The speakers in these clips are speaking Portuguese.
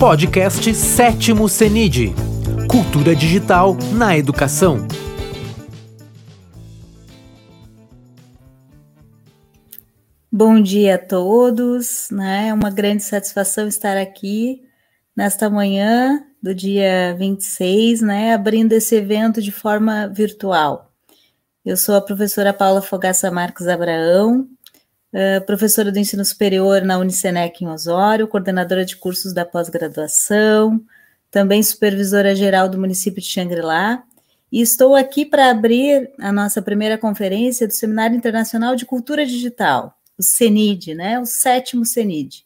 Podcast Sétimo CENID Cultura Digital na Educação. Bom dia a todos, né? É uma grande satisfação estar aqui nesta manhã do dia 26, né? Abrindo esse evento de forma virtual. Eu sou a professora Paula Fogaça Marques Abraão, uh, professora do ensino superior na Unicenec em Osório, coordenadora de cursos da pós-graduação, também supervisora geral do município de Xangri-Lá, e estou aqui para abrir a nossa primeira conferência do Seminário Internacional de Cultura Digital, o CENID, né? O sétimo CENID.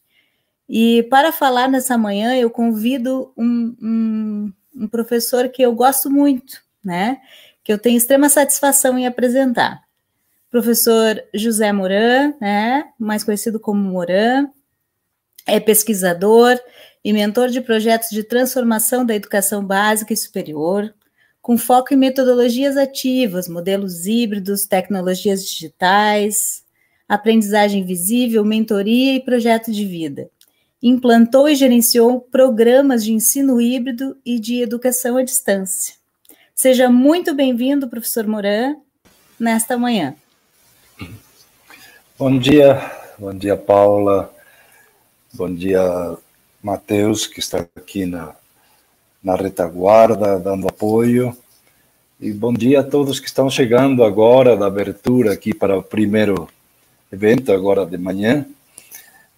E para falar nessa manhã, eu convido um, um, um professor que eu gosto muito, né? Que eu tenho extrema satisfação em apresentar professor José Moran, né, mais conhecido como Moran, é pesquisador e mentor de projetos de transformação da educação básica e superior, com foco em metodologias ativas, modelos híbridos, tecnologias digitais, aprendizagem visível, mentoria e projeto de vida. Implantou e gerenciou programas de ensino híbrido e de educação à distância. Seja muito bem-vindo, professor Moran, nesta manhã. Bom dia, bom dia, Paula. Bom dia, Matheus, que está aqui na, na retaguarda, dando apoio. E bom dia a todos que estão chegando agora da abertura aqui para o primeiro evento, agora de manhã.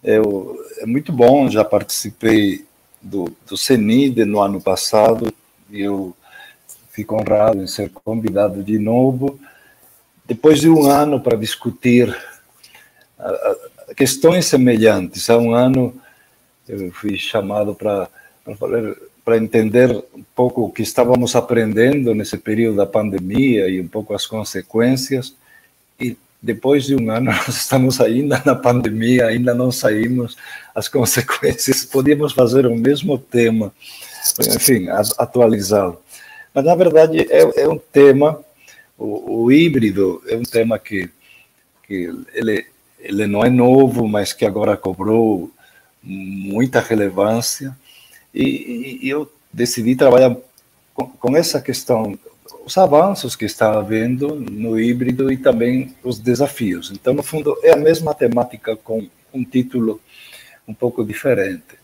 Eu, é muito bom, já participei do, do CENID no ano passado e eu fico honrado em ser convidado de novo depois de um ano para discutir questões semelhantes, há um ano eu fui chamado para para entender um pouco o que estávamos aprendendo nesse período da pandemia e um pouco as consequências. E depois de um ano, nós estamos ainda na pandemia, ainda não saímos as consequências. Podíamos fazer o mesmo tema, enfim, atualizá-lo. Mas, na verdade, é, é um tema o, o, híbrido é um tema que, que ele, ele não é novo, mas que agora cobrou muita relevância. E, e eu decidi trabalhar com, com, essa questão, os avanços que está havendo no híbrido e também os desafios. Então, no fundo, é a mesma temática com um título um pouco diferente.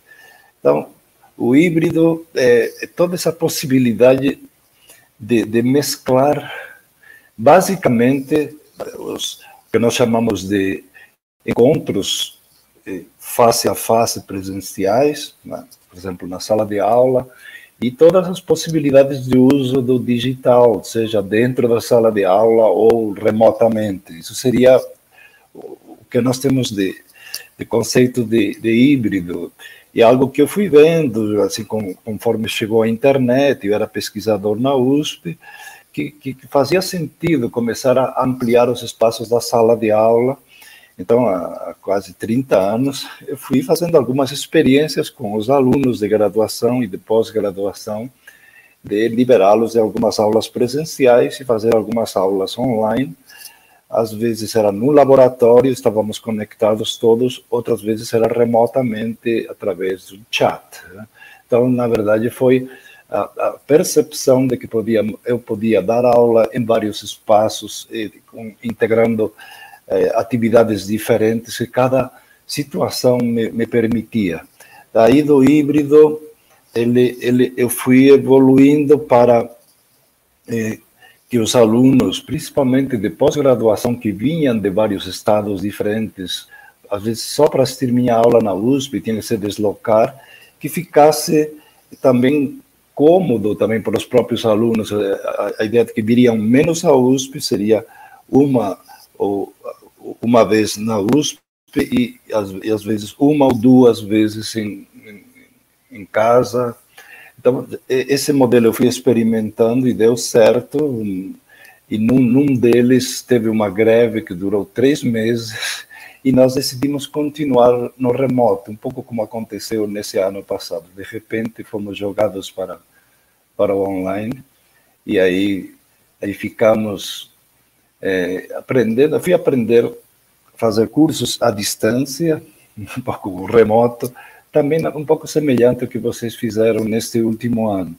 Então, o híbrido é, é toda essa possibilidade de, de mesclar Basicamente, os que nós chamamos de encontros eh, face a face presenciais, né? por exemplo, na sala de aula, e todas as possibilidades de uso do digital, seja dentro da sala de aula ou remotamente. Isso seria o que nós temos de, de conceito de, de híbrido. E algo que eu fui vendo, assim, conforme chegou a internet, eu era pesquisador na USP, que, que, fazia sentido começar a ampliar os espaços da sala de aula. Então, há quase 30 anos, eu fui fazendo algumas experiências com os alunos de graduação e de pós-graduação, de liberá-los em algumas aulas presenciais e fazer algumas aulas online. Às vezes era no laboratório, estávamos conectados todos, outras vezes era remotamente através do chat. Né? Então, na verdade, foi a, percepção de que podia, eu podia dar aula em vários espaços, integrando atividades diferentes que cada situação me, me, permitia. Daí do híbrido, ele, ele, eu fui evoluindo para eh, que os alunos, principalmente de pós-graduação, que vinham de vários estados diferentes, às vezes só para assistir minha aula na USP, tinha que se deslocar, que ficasse também cômodo também para os próprios alunos. Eh, a, a ideia de que viriam menos à USP seria uma ou uma vez na USP e, e às vezes uma ou duas vezes em, em, em, casa. Então, esse modelo eu fui experimentando e deu certo. E num, num deles teve uma greve que durou três meses e nós decidimos continuar no remoto, um pouco como aconteceu nesse ano passado. De repente, fomos jogados para, para o online e aí, aí ficamos é, aprendendo. Fui aprender a fazer cursos à distância, um pouco remoto, também um pouco semelhante ao que vocês fizeram neste último ano.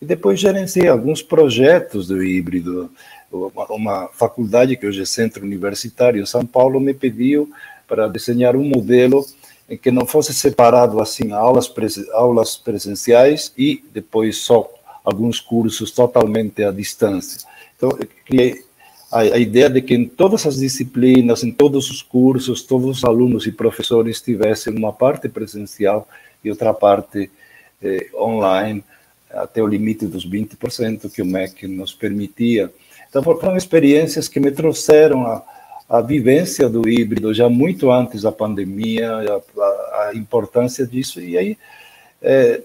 E depois gerenciei alguns projetos do híbrido. Uma, uma faculdade que hoje é centro universitário em São Paulo me pediu para desenhar um modelo em que não fosse separado assim aulas, aulas presenciais e depois só alguns cursos totalmente à distância. Então, eu criei a, a, ideia de que em todas as disciplinas, em todos os cursos, todos os alunos e professores tivessem uma parte presencial e outra parte eh, online, até o limite dos 20% que o MEC nos permitia. Então, foram experiências que me trouxeram a, a vivência do híbrido já muito antes da pandemia, a, a importância disso, e aí é,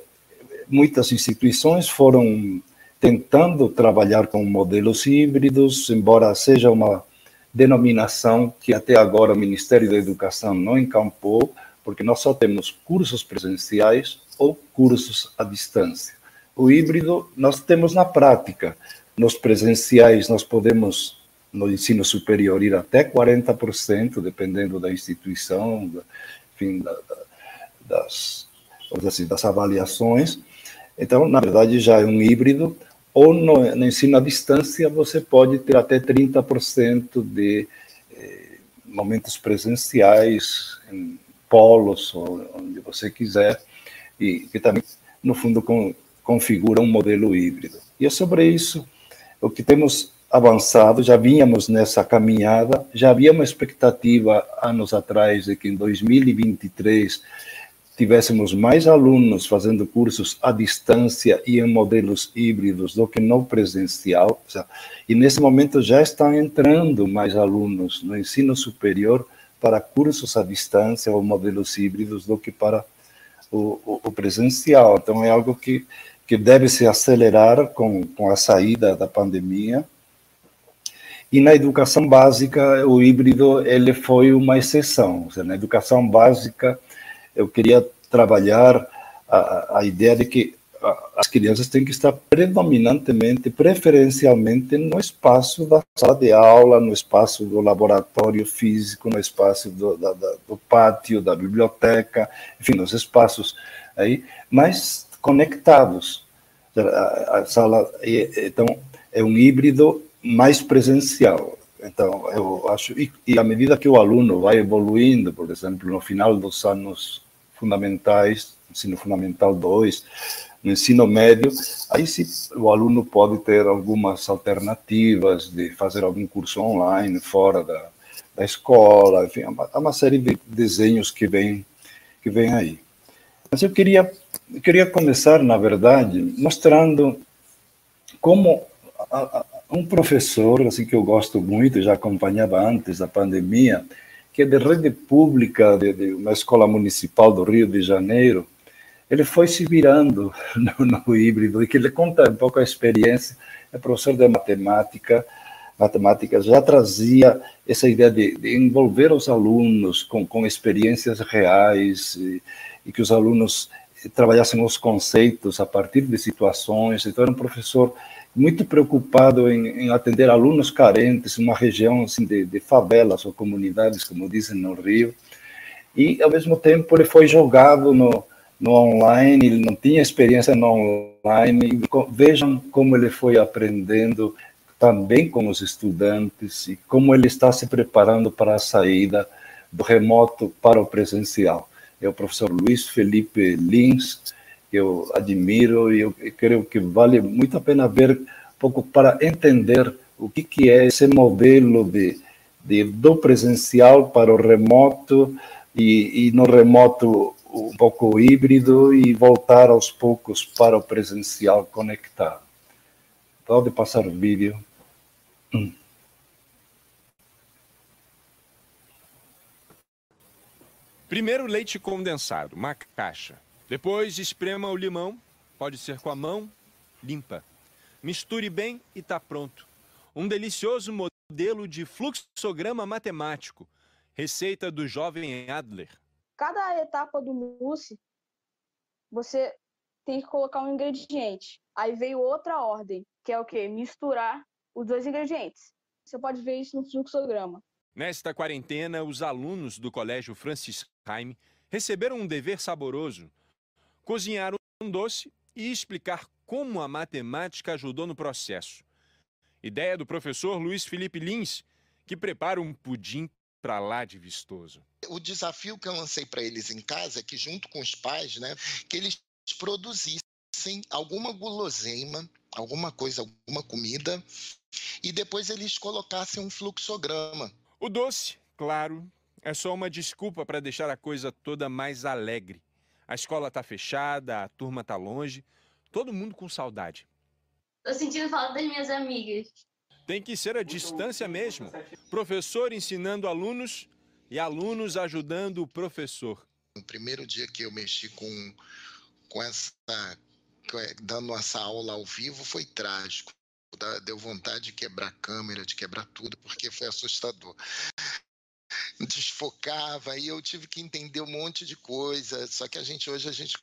muitas instituições foram tentando trabalhar com modelos híbridos, embora seja uma denominação que até agora o Ministério da Educação não encampou, porque nós só temos cursos presenciais ou cursos à distância. O híbrido nós temos na prática. Nos presenciais nós podemos no ensino superior ir até 40%, dependendo da instituição, enfim, da, das, assim, das avaliações. Então, na verdade, já é um híbrido, ou no, no ensino à distância você pode ter até 30% de eh, momentos presenciais, em polos, onde você quiser, e que também, no fundo, com, configura um modelo híbrido. E é sobre isso o que temos avançado, já vínhamos nessa caminhada, já havia uma expectativa anos atrás de que em 2023 tivéssemos mais alunos fazendo cursos à distância e em modelos híbridos do que no presencial. E nesse momento já estão entrando mais alunos no ensino superior para cursos à distância ou modelos híbridos do que para o, o, o presencial. Então é algo que, que deve se acelerar com, com a saída da pandemia e na educação básica, o híbrido ele foi uma exceção. Seja, na educação básica, eu queria trabalhar a, a ideia de que as crianças têm que estar predominantemente, preferencialmente no espaço da sala de aula, no espaço do laboratório físico, no espaço do, da, da, do pátio, da biblioteca, enfim, nos espaços aí, mas conectados. A, a sala, então, é um híbrido mais presencial. Então, eu acho, e, e à medida que o aluno vai evoluindo, por exemplo, no final dos anos fundamentais, ensino fundamental 2, no ensino médio, aí sim o aluno pode ter algumas alternativas de fazer algum curso online fora da, da escola, enfim, há uma série de desenhos que vem que vem aí. Mas eu queria queria começar, na verdade, mostrando como a, um professor assim que eu gosto muito, já acompanhava antes da pandemia, que é de rede pública de, de uma escola municipal do Rio de Janeiro, ele foi se virando no, no híbrido e que ele conta um pouco a experiência. É professor de matemática, matemática já trazia essa ideia de, de envolver os alunos com, com experiências reais e, e, que os alunos trabalhassem os conceitos a partir de situações. Então, era um professor muito preocupado em, em, atender alunos carentes, uma região assim, de, de, favelas ou comunidades, como dizem no Rio, e ao mesmo tempo ele foi jogado no, no online, ele não tinha experiência no online, vejam como ele foi aprendendo também com os estudantes e como ele está se preparando para a saída do remoto para o presencial. É o professor Luiz Felipe Lins, que eu admiro e eu creio que vale muito a pena ver um pouco para entender o que, que é esse modelo de, de do presencial para o remoto e, e no remoto um pouco híbrido e voltar aos poucos para o presencial conectado. Pode passar o vídeo. Hum. Primeiro leite condensado, uma caixa. Depois esprema o limão, pode ser com a mão, limpa. Misture bem e está pronto. Um delicioso modelo de fluxograma matemático. Receita do jovem Adler. Cada etapa do mousse, você tem que colocar um ingrediente. Aí veio outra ordem, que é o quê? Misturar os dois ingredientes. Você pode ver isso no fluxograma. Nesta quarentena, os alunos do Colégio Francis Haim receberam um dever saboroso: cozinhar um doce e explicar como a matemática ajudou no processo. Ideia do professor Luiz Felipe Lins, que prepara um pudim para lá de vistoso. O desafio que eu lancei para eles em casa é que, junto com os pais, né, que eles produzissem alguma guloseima, alguma coisa, alguma comida, e depois eles colocassem um fluxograma. O doce, claro, é só uma desculpa para deixar a coisa toda mais alegre. A escola está fechada, a turma está longe, todo mundo com saudade. Tô sentindo falta das minhas amigas. Tem que ser a distância mesmo. Professor ensinando alunos e alunos ajudando o professor. No primeiro dia que eu mexi com, com essa. dando essa aula ao vivo foi trágico. Deu vontade de quebrar a câmera, de quebrar tudo, porque foi assustador desfocava e eu tive que entender um monte de coisa. Só que a gente hoje a gente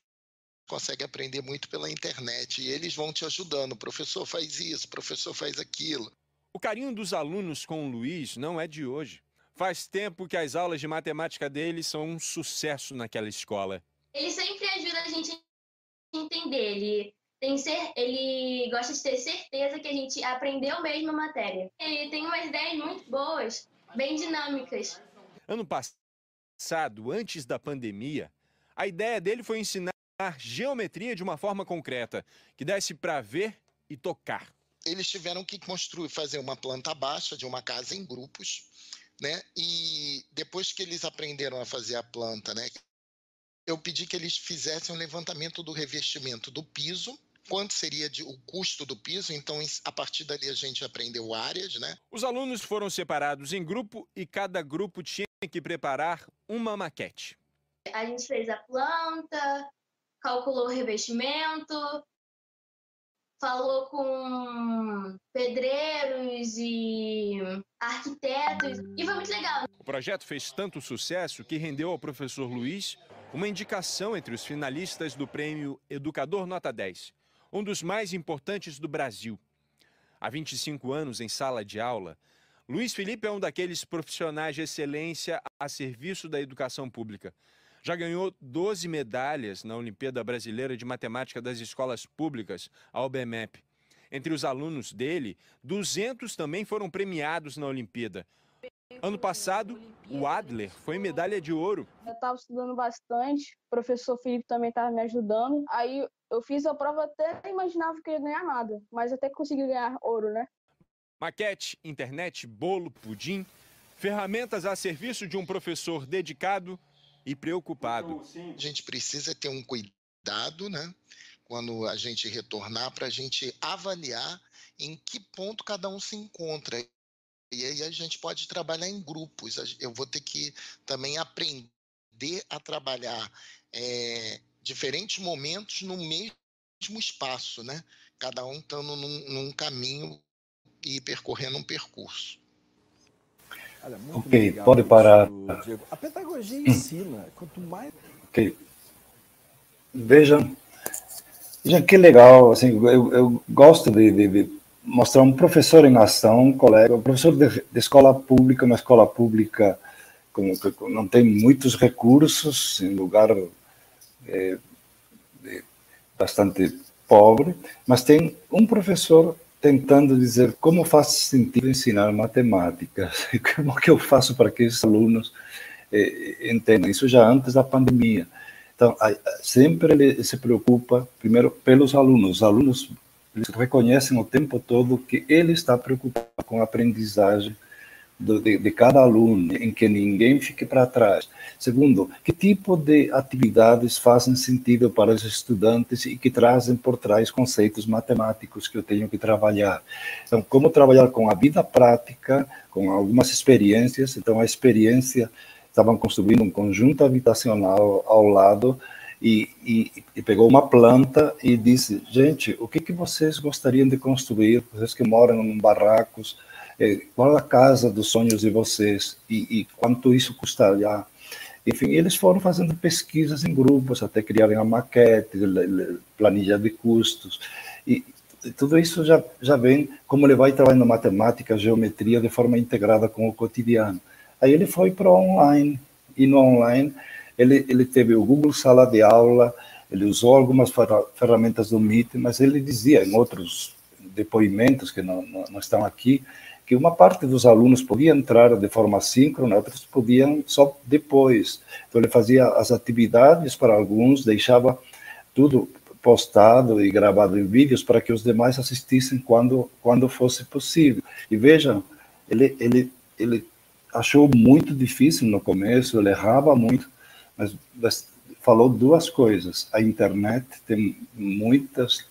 consegue aprender muito pela internet e eles vão te ajudando. O professor faz isso, o professor faz aquilo. O carinho dos alunos com o Luiz não é de hoje. Faz tempo que as aulas de matemática dele são um sucesso naquela escola. Ele sempre ajuda a gente a entender. Ele tem ser, ele gosta de ter certeza que a gente aprendeu mesmo a matéria. Ele tem umas ideias muito boas, bem dinâmicas. Ano passado, antes da pandemia, a ideia dele foi ensinar geometria de uma forma concreta, que desse para ver e tocar. Eles tiveram que construir, fazer uma planta baixa de uma casa em grupos, né? E depois que eles aprenderam a fazer a planta, né? Eu pedi que eles fizessem um levantamento do revestimento do piso quanto seria de, o custo do piso, então a partir dali a gente aprendeu áreas, né? Os alunos foram separados em grupo e cada grupo tinha que preparar uma maquete. A gente fez a planta, calculou o revestimento, falou com pedreiros e arquitetos e foi muito legal. O projeto fez tanto sucesso que rendeu ao professor Luiz uma indicação entre os finalistas do prêmio Educador Nota 10 um dos mais importantes do Brasil. Há 25 anos em sala de aula, Luiz Felipe é um daqueles profissionais de excelência a serviço da educação pública. Já ganhou 12 medalhas na Olimpíada Brasileira de Matemática das Escolas Públicas, a OBMEP. Entre os alunos dele, 200 também foram premiados na Olimpíada. Ano passado, o Adler foi medalha de ouro. Eu estava estudando bastante, o professor Felipe também estava me ajudando. Aí eu fiz a prova até imaginava que ia ganhar nada, mas até consegui ganhar ouro, né? Maquete, internet, bolo, pudim, ferramentas a serviço de um professor dedicado e preocupado. A gente precisa ter um cuidado, né? Quando a gente retornar, para a gente avaliar em que ponto cada um se encontra. E aí a gente pode trabalhar em grupos. Eu vou ter que também aprender a trabalhar é, diferentes momentos no mesmo espaço, né? Cada um estando num, num caminho e percorrendo um percurso. Olha, ok, legal, pode parar. Diego. A pedagogia ensina. Quanto mais. Ok. Vejam, vejam que legal. Assim, eu, eu gosto de, de, de, mostrar um professor em ação, um colega, um professor de, de escola pública, uma escola pública com, com, não tem muitos recursos, em lugar é, é, bastante pobre, mas tem um professor tentando dizer como faz sentido ensinar matemática, como que eu faço para que esses alunos é, entendam, isso já antes da pandemia. Então, sempre ele se preocupa, primeiro, pelos alunos. Os alunos reconhecem o tempo todo que ele está preocupado com a aprendizagem do, de, de, cada aluno, em que ninguém fique para trás. Segundo, que tipo de atividades fazem sentido para os estudantes e que trazem por trás conceitos matemáticos que eu tenho que trabalhar. Então, como trabalhar com a vida prática, com algumas experiências. Então, a experiência, estavam construindo um conjunto habitacional ao lado, e, e, e, pegou uma planta e disse: gente, o que, que vocês gostariam de construir? Vocês que moram em barracos, é, qual a casa dos sonhos de vocês e, e quanto isso custaria. Enfim, eles foram fazendo pesquisas em grupos até criarem a maquete, planilha de custos. E, tudo isso já, já vem como ele vai trabalhando matemática, geometria de forma integrada com o cotidiano. Aí ele foi para online, e no online ele, ele teve o Google Sala de Aula, ele usou algumas ferramentas do Meet, mas ele dizia em outros depoimentos que não, não, não estão aqui, que uma parte dos alunos podia entrar de forma síncrona, outros podiam só depois. Então ele fazia as atividades para alguns, deixava tudo postado e gravado em vídeos para que os demais assistissem quando quando fosse possível. E vejam, ele ele ele achou muito difícil no começo, ele errava muito, mas, mas falou duas coisas. A internet tem muitas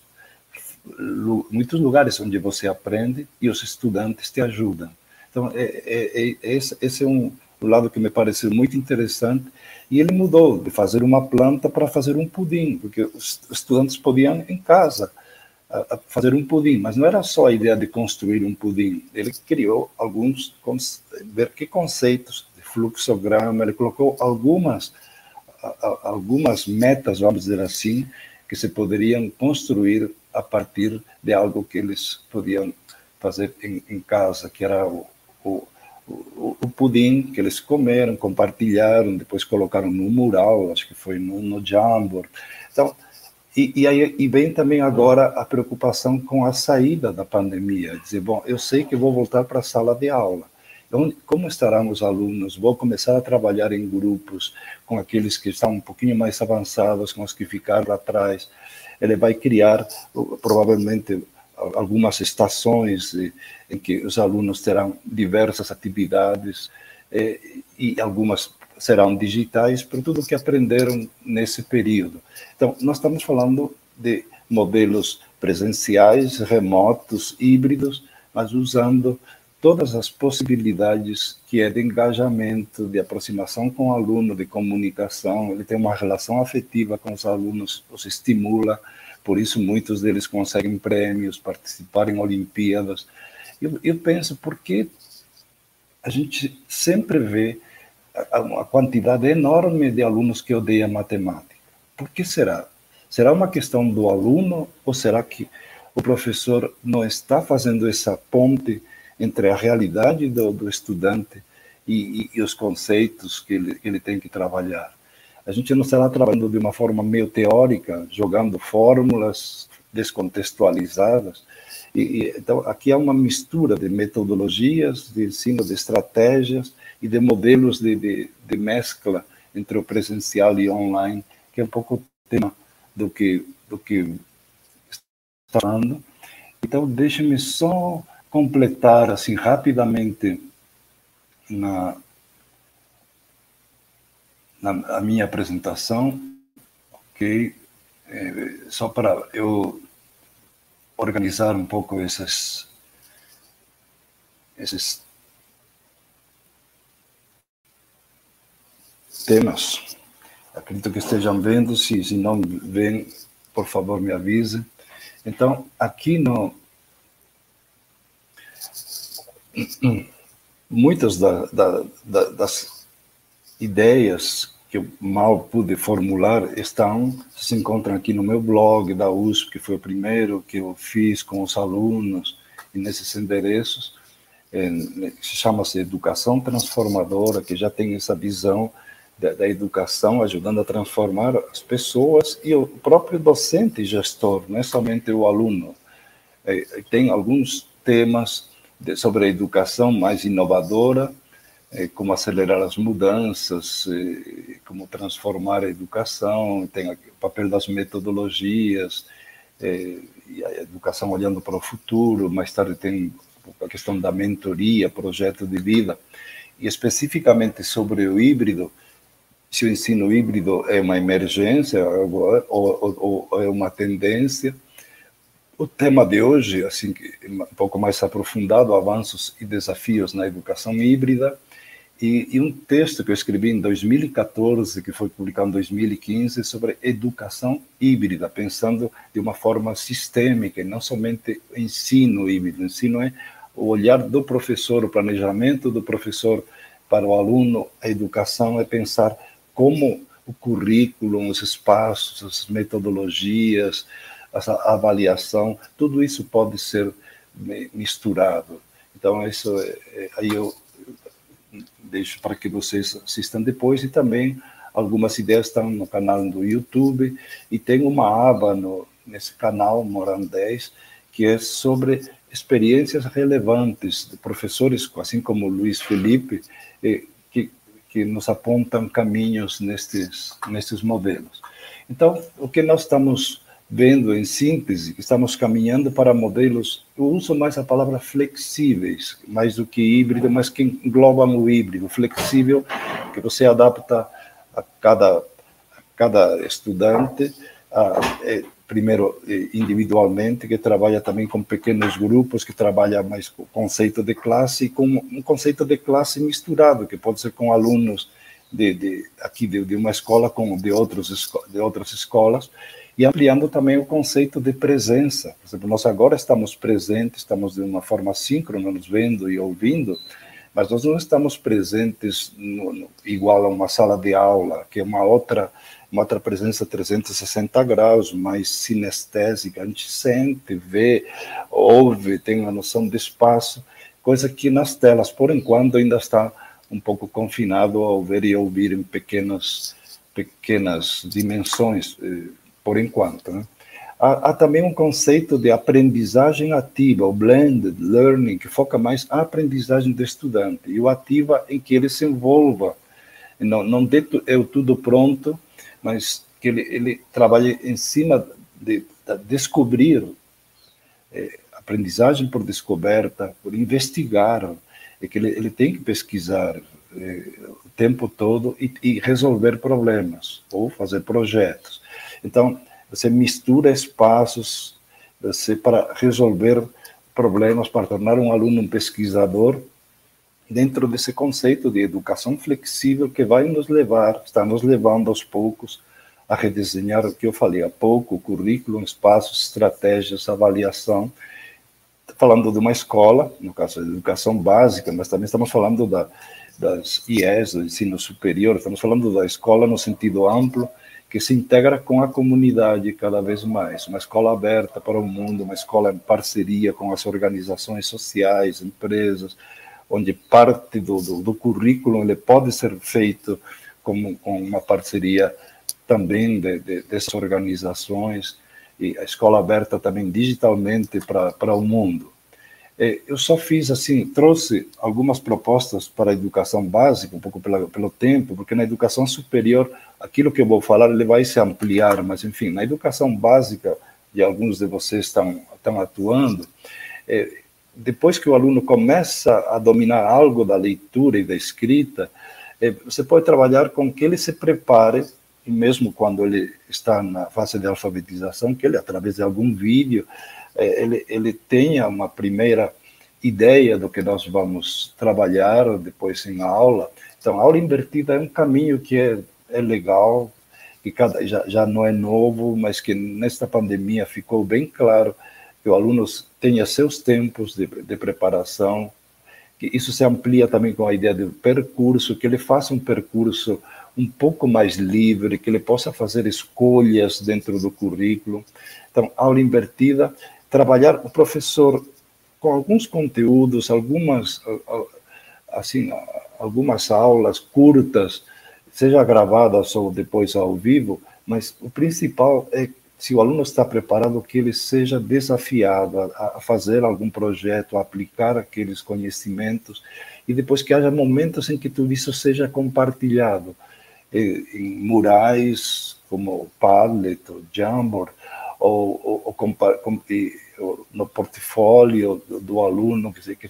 muitos lugares onde você aprende e os estudantes te ajudam. Então, é, é, é, esse, esse é um lado que me pareceu muito interessante. E ele mudou de fazer uma planta para fazer um pudim, porque os estudantes podiam em casa fazer um pudim, mas não era só a ideia de construir um pudim. Ele criou alguns, ver que conceitos de fluxograma, ele colocou algumas algumas metas, vamos dizer assim, que se poderiam construir a partir de algo que eles podiam fazer em, em casa, que era o, o, o, o, pudim que eles comeram, compartilharam, depois colocaram no mural, acho que foi no, no Jamboree. Então, e, e, aí e vem também agora a preocupação com a saída da pandemia, dizer, bom, eu sei que vou voltar para a sala de aula, como estarão os alunos? Vou começar a trabalhar em grupos com aqueles que estão um pouquinho mais avançados, com os que ficaram atrás. Ele vai criar, provavelmente, algumas estações em que os alunos terão diversas atividades eh, e algumas serão digitais para tudo que aprenderam nesse período. Então, nós estamos falando de modelos presenciais, remotos, híbridos, mas usando todas as possibilidades que é de engajamento, de aproximação com o aluno, de comunicação. Ele tem uma relação afetiva com os alunos, os estimula, por isso muitos deles conseguem prêmios, participar em Olimpíadas. Eu, eu penso, porque a gente sempre vê uma quantidade enorme de alunos que odeiam matemática. Por que será? Será uma questão do aluno ou será que o professor não está fazendo essa ponte entre a realidade do, do estudante e, e, e, os conceitos que ele, que ele tem que trabalhar. A gente não estará trabalhando de uma forma meio teórica, jogando fórmulas descontextualizadas. E, então, aqui há uma mistura de metodologias, de ensino, de estratégias e de modelos de, de, de mescla entre o presencial e online, que é um pouco o tema do que, do que está falando. Então, deixe-me só completar assim rapidamente na, na minha apresentação, ok? É, só para eu organizar um pouco esses esses temas. Acredito que estejam vendo, se, se não vêm, por favor me avise. Então, aqui no, muitas da, da, da, das ideias que eu mal pude formular estão, se encontram aqui no meu blog da USP, que foi o primeiro que eu fiz com os alunos, e nesses endereços, é, chama-se Educação Transformadora, que já tem essa visão da, da, educação, ajudando a transformar as pessoas e o próprio docente gestor, não é somente o aluno. É, tem alguns temas sobre a educação mais inovadora, eh, como acelerar as mudanças, eh, como transformar a educação, tem o papel das metodologias, eh, a educação olhando para o futuro, mais tarde tem a questão da mentoria, projeto de vida, e especificamente sobre o híbrido, se o ensino híbrido é uma emergência ou, ou é uma tendência, o tema de hoje, assim, um pouco mais aprofundado, avanços e desafios na educação híbrida, e, e, um texto que eu escrevi em 2014, que foi publicado em 2015, sobre educação híbrida, pensando de uma forma sistêmica, e não somente ensino híbrido. O ensino é o olhar do professor, o planejamento do professor para o aluno, a educação é pensar como o currículo, os espaços, as metodologias, essa avaliação, tudo isso pode ser misturado. Então, isso é, aí eu deixo para que vocês assistam depois e também Algumas ideias estão no canal do YouTube e tem uma aba no, nesse canal Moran 10 que é sobre experiências relevantes de professores, assim como Luiz Felipe, que, que nos apontam caminhos nestes, nestes modelos. Então, o que nós estamos vendo em síntese, estamos caminhando para modelos, eu uso mais a palavra flexíveis, mais do que híbrido, mas que englobam o híbrido, flexível, que você adapta a cada, a cada estudante, a, é, primeiro é, individualmente, que trabalha também com pequenos grupos, que trabalha mais com o conceito de classe e com um conceito de classe misturado, que pode ser com alunos de, de aqui de, de, uma escola com de outros de outras escolas e ampliando também o conceito de presença. Por exemplo, nós agora estamos presentes, estamos de uma forma síncrona, nos vendo e ouvindo, mas nós não estamos presentes no, no, igual a uma sala de aula, que é uma outra, uma outra presença 360 graus, mais sinestésica, a gente sente, vê, ouve, tem uma noção de espaço, coisa que nas telas, por enquanto, ainda está um pouco confinado ao ver e ouvir em pequenas, pequenas dimensões, eh, por enquanto. Né? Há, há, também um conceito de aprendizagem ativa, o blended learning, que foca mais a aprendizagem do estudante, e o ativa em que ele se envolva. Não, não dê é tudo pronto, mas que ele, ele trabalhe em cima de, de descobrir, é, aprendizagem por descoberta, por investigar, é que ele, ele tem que pesquisar é, o tempo todo e, e resolver problemas, ou fazer projetos. Então, você mistura espaços você para resolver problemas, para tornar um aluno um pesquisador dentro desse conceito de educação flexível que vai nos levar, está nos levando aos poucos a redesenhar o que eu falei há pouco, currículo, espaços, estratégias, avaliação, falando de uma escola, no caso da educação básica, mas também estamos falando da, das IES, do ensino superior, estamos falando da escola no sentido amplo, que se integra com a comunidade cada vez mais. Uma escola aberta para o mundo, uma escola em parceria com as organizações sociais, empresas, onde parte do, do, do currículo ele pode ser feito com, com uma parceria também de, de, dessas organizações, e a escola aberta também digitalmente para o mundo. É, eu só fiz assim, trouxe algumas propostas para a educação básica, um pouco pela, pelo tempo, porque na educação superior, aquilo que eu vou falar, ele vai se ampliar, mas enfim, na educação básica, e alguns de vocês estão, estão atuando, é, depois que o aluno começa a dominar algo da leitura e da escrita, é, você pode trabalhar com que ele se prepare, e mesmo quando ele está na fase de alfabetização, que ele, através de algum vídeo, ele, ele tenha uma primeira ideia do que nós vamos trabalhar depois em aula. Então, a aula invertida é um caminho que é, é legal, que cada, já, já não é novo, mas que nesta pandemia ficou bem claro que o aluno tenha seus tempos de, de preparação, que isso se amplia também com a ideia de percurso, que ele faça um percurso um pouco mais livre, que ele possa fazer escolhas dentro do currículo. Então, aula invertida trabalhar o professor com alguns conteúdos, algumas assim, algumas aulas curtas, seja gravadas ou depois ao vivo, mas o principal é se o aluno está preparado que ele seja desafiado a, fazer algum projeto, a aplicar aqueles conhecimentos e depois que haja momentos em que tudo isso seja compartilhado em murais como Padlet, Jamboard, ou, ou, ou com, no portfólio do, do aluno, que se, que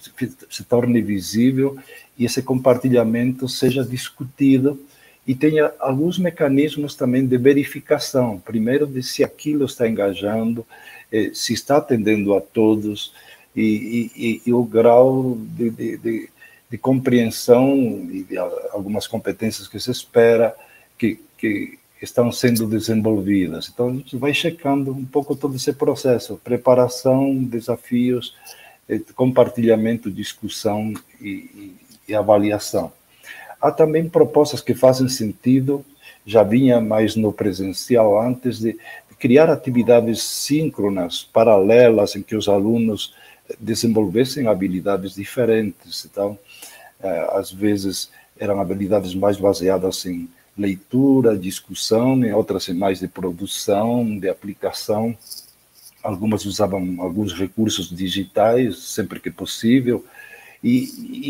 se torne visível e esse compartilhamento seja discutido e tenha alguns mecanismos também de verificação. Primeiro, de se aquilo está engajando, eh, se está atendendo a todos e, e, e o grau de, de, de, de, compreensão e de algumas competências que se espera que, que estão sendo desenvolvidas. Então, a gente vai checando um pouco todo esse processo, preparação, desafios, eh, compartilhamento, discussão e, e, e avaliação. Há também propostas que fazem sentido, já vinha mais no presencial antes, de, criar atividades síncronas, paralelas, em que os alunos desenvolvessem habilidades diferentes. Então, eh, às vezes, eram habilidades mais baseadas em leitura, discussão, e outras mais de produção, de aplicação. Algumas usavam alguns recursos digitais, sempre que possível, e,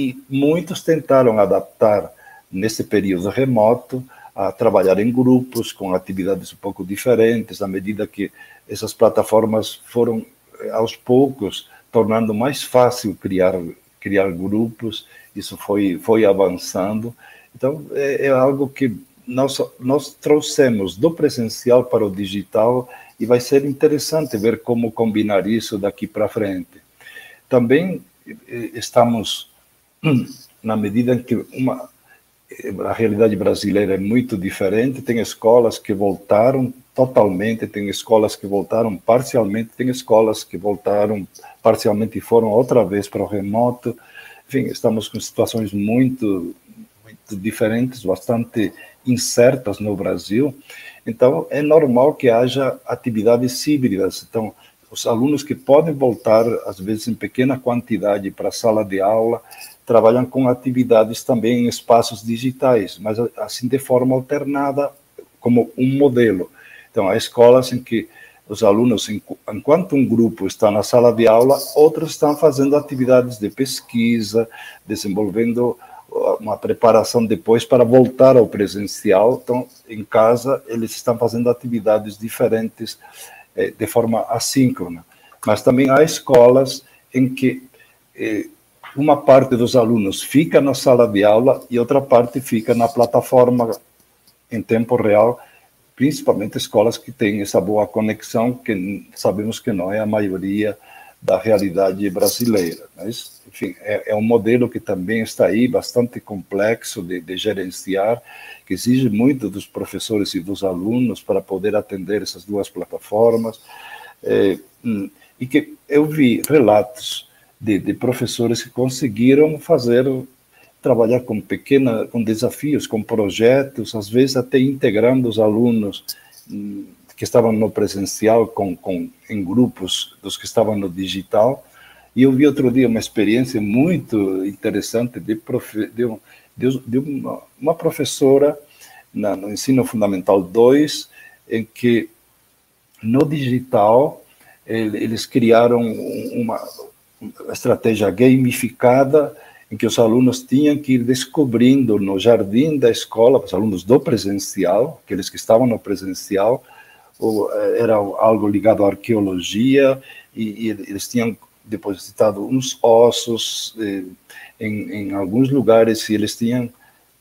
e muitos tentaram adaptar nesse período remoto a trabalhar em grupos com atividades um pouco diferentes, à medida que essas plataformas foram aos poucos tornando mais fácil criar criar grupos. Isso foi foi avançando. Então é, é algo que nós nós trouxemos do presencial para o digital e vai ser interessante ver como combinar isso daqui para frente. Também eh, estamos na medida em que uma a realidade brasileira é muito diferente. Tem escolas que voltaram totalmente, tem escolas que voltaram parcialmente, tem escolas que voltaram parcialmente e foram outra vez para o remoto. Enfim, estamos com situações muito, muito diferentes, bastante incertas no Brasil. Então, é normal que haja atividades híbridas. Então, os alunos que podem voltar, às vezes em pequena quantidade, para a sala de aula, trabalham com atividades também em espaços digitais, mas assim de forma alternada, como um modelo. Então, há escolas em que os alunos, enquanto um grupo está na sala de aula, outros estão fazendo atividades de pesquisa, desenvolvendo uma preparação depois para voltar ao presencial. Então, em casa, eles estão fazendo atividades diferentes eh, de forma assíncrona. Mas também há escolas em que eh, uma parte dos alunos fica na sala de aula e outra parte fica na plataforma em tempo real, principalmente escolas que têm essa boa conexão, que sabemos que não é a maioria da realidade brasileira. Mas, enfim, é, é um modelo que também está aí, bastante complexo de, de gerenciar, que exige muito dos professores e dos alunos para poder atender essas duas plataformas. É, hum, e que eu vi relatos de, de professores que conseguiram fazer trabalhar com pequena, com desafios, com projetos, às vezes até integrando os alunos hum, que estavam no presencial com, com em grupos dos que estavam no digital. E eu vi outro dia uma experiência muito interessante de, profe, de, de, de uma, uma, professora na, no ensino fundamental 2, em que no digital eles criaram uma, estratégia gamificada em que os alunos tinham que ir descobrindo no jardim da escola, os alunos do presencial, aqueles que estavam no presencial, eh, era algo ligado à arqueologia, e, e eles tinham depositado uns ossos eh, em, em, alguns lugares, e eles tinham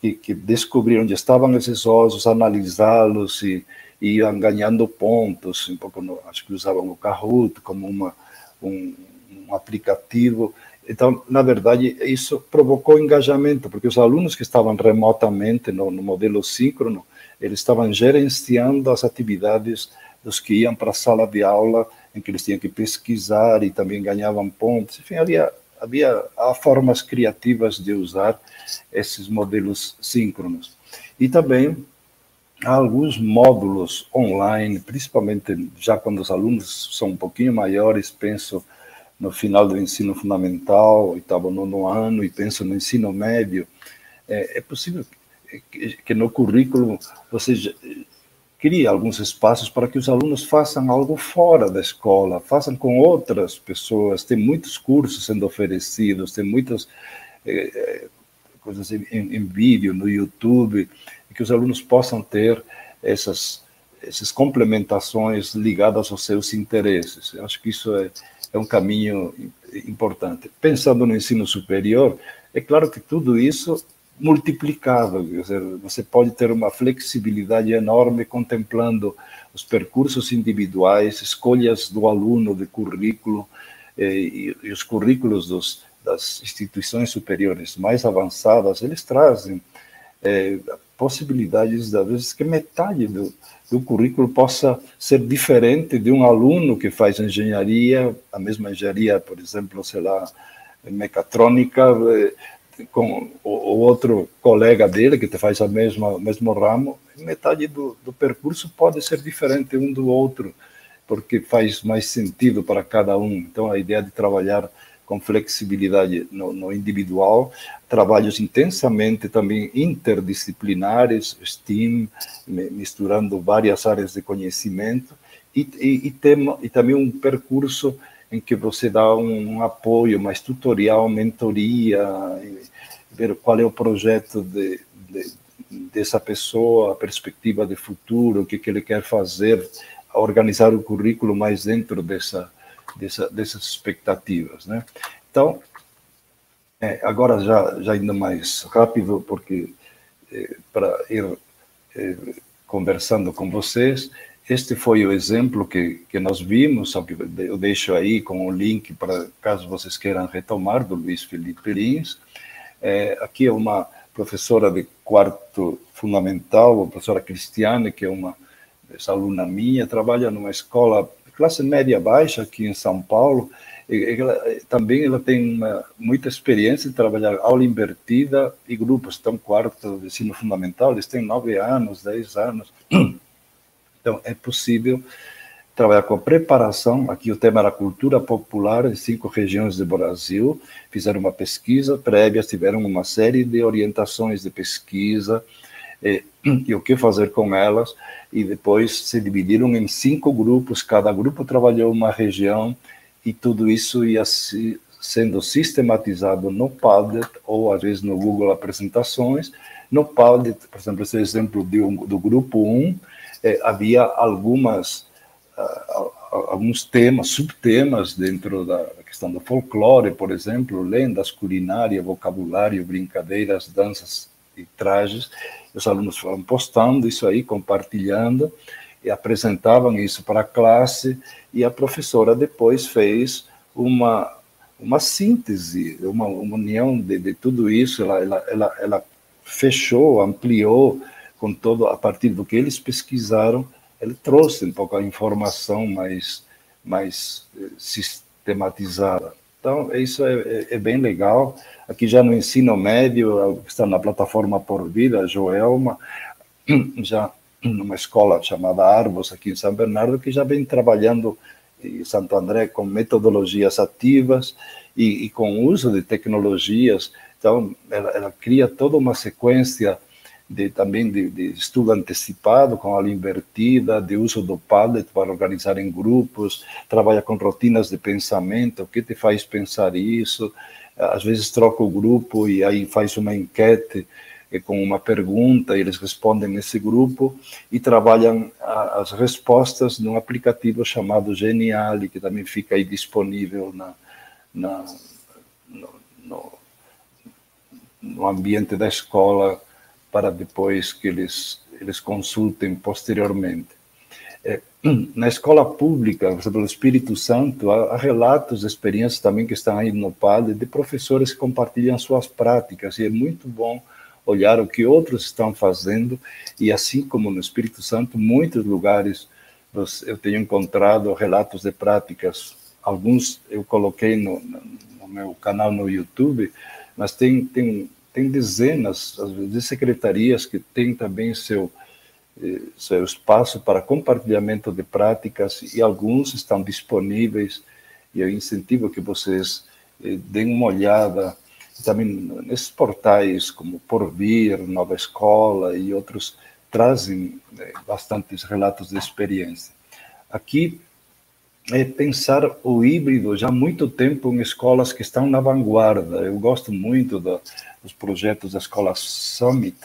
que, que, descobrir onde estavam esses ossos, analisá-los, e, e iam ganhando pontos, um pouco no, acho que usavam o Kahoot como uma, um, um aplicativo. Então, na verdade, isso provocou engajamento, porque os alunos que estavam remotamente no, no modelo síncrono, eles estavam gerenciando as atividades dos que iam para a sala de aula, em que eles tinham que pesquisar e também ganhavam pontos. Enfim, havia, havia há formas criativas de usar esses modelos síncronos. E também há alguns módulos online, principalmente já quando os alunos são um pouquinho maiores, penso no final do ensino fundamental, oitavo, nono ano, e penso no ensino médio, é, é possível que, no currículo você crie alguns espaços para que os alunos façam algo fora da escola, façam com outras pessoas. Tem muitos cursos sendo oferecidos, tem muitas é, é coisas em, em, vídeo no YouTube, que os alunos possam ter essas essas complementações ligadas aos seus interesses. Eu acho que isso é, é um caminho importante. Pensando no ensino superior, é claro que tudo isso multiplicável, quer dizer, você pode ter uma flexibilidade enorme contemplando os percursos individuais, escolhas do aluno de currículo eh, e, e, os currículos dos, das instituições superiores mais avançadas, eles trazem eh, possibilidades, às vezes, que metade do, do currículo possa ser diferente de um aluno que faz engenharia, a mesma engenharia, por exemplo, sei lá, mecatrônica, eh, com o outro colega dele que faz a mesma o mesmo ramo, metade do, do percurso pode ser diferente um do outro, porque faz mais sentido para cada um. Então, a ideia de trabalhar com flexibilidade no, no, individual, trabalhos intensamente também interdisciplinares, STEAM, misturando várias áreas de conhecimento, e, e, e, tem, e também um percurso em que você dá um, um apoio, mais tutorial, mentoria, ver qual é o projeto de, de, dessa pessoa, a perspectiva de futuro, o que, que ele quer fazer, organizar o currículo mais dentro dessa, dessa dessas expectativas, né? Então, é, agora já, já ainda mais rápido, porque é, para ir é, conversando com vocês, este foi o exemplo que, que nós vimos, eu deixo aí com o link para caso vocês queiram retomar, do Luiz Felipe Lins. É, aqui é uma professora de quarto fundamental, a professora Cristiane, que é uma essa aluna minha, trabalha numa escola classe média baixa aqui em São Paulo. Ela, também ela tem uma, muita experiência de trabalhar aula invertida e grupos. Estão quarto ensino fundamental, eles têm nove anos, dez anos. Então, é possível trabalhar com preparação. Aqui o tema era cultura popular em cinco regiões do Brasil. Fizeram uma pesquisa prévia, tiveram uma série de orientações de pesquisa e, e o que fazer com elas. E depois se dividiram em cinco grupos. Cada grupo trabalhou uma região e tudo isso ia se, sendo sistematizado no Padlet ou às vezes no Google Apresentações. No Padlet, por exemplo, esse exemplo do, do grupo 1, eh, havia algumas uh, alguns temas, subtemas dentro da questão do folclore, por exemplo, lendas, culinária, vocabulário, brincadeiras, danças e trajes. Os alunos foram postando isso aí, compartilhando e apresentavam isso para a classe e a professora depois fez uma uma síntese, uma, uma união de, de, tudo isso. Ela, ela, ela, ela fechou, ampliou com todo a partir do que eles pesquisaram, ele trouxe um pouco a informação mais mais eh, sistematizada. Então, isso é, é, é, bem legal. Aqui já no ensino médio, está na plataforma Por Vida, Joelma, já numa escola chamada Arbos, aqui em São Bernardo, que já vem trabalhando em Santo André com metodologias ativas e, e com uso de tecnologias. Então, ela, ela cria toda uma sequência de, também de, de, estudo antecipado, com aula invertida, de uso do Padlet para organizar em grupos, trabalha com rotinas de pensamento, o que te faz pensar isso, às vezes troca o grupo e aí faz uma enquete eh, com uma pergunta, e eles respondem nesse grupo e trabalham as respostas num aplicativo chamado Geniali, que também fica aí disponível na, na no, no, no ambiente da escola para depois que eles, eles consultem posteriormente. É, na escola pública, no Espírito Santo, há, há relatos, experiências também que estão aí no PAD, de professores que compartilham suas práticas, e é muito bom olhar o que outros estão fazendo, e assim como no Espírito Santo, muitos lugares eu tenho encontrado relatos de práticas, alguns eu coloquei no, no meu canal no YouTube, mas tem, tem tem dezenas de secretarias que têm também seu, eh, seu espaço para compartilhamento de práticas e alguns estão disponíveis e eu incentivo que vocês eh, deem uma olhada também nesses portais como Porvir, Nova Escola e outros trazem eh, bastantes relatos de experiência. Aqui é pensar o híbrido já há muito tempo em escolas que estão na vanguarda. Eu gosto muito da, dos projetos da Escola Summit,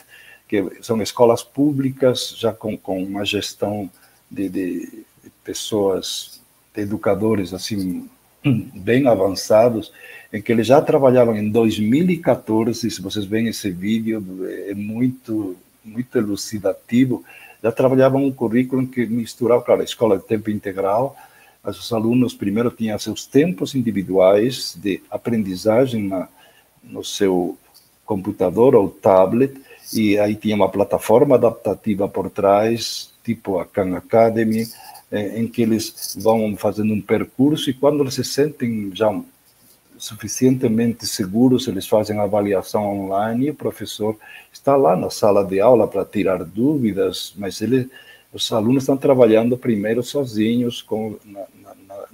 que são escolas públicas já com, com uma gestão de, de, pessoas, de educadores assim bem avançados, em que eles já trabalhavam em 2014. Se vocês veem esse vídeo, é muito muito elucidativo. Já trabalhavam um currículo que misturava, claro, a escola de tempo integral os alunos primeiro tinham seus tempos individuais de aprendizagem na, no seu computador ou tablet, e aí tinha uma plataforma adaptativa por trás, tipo a Khan Academy, eh, em que eles vão fazendo um percurso e quando eles se sentem já suficientemente seguros, eles fazem a avaliação online e o professor está lá na sala de aula para tirar dúvidas, mas ele os alunos estão trabalhando primeiro sozinhos com na, na, na,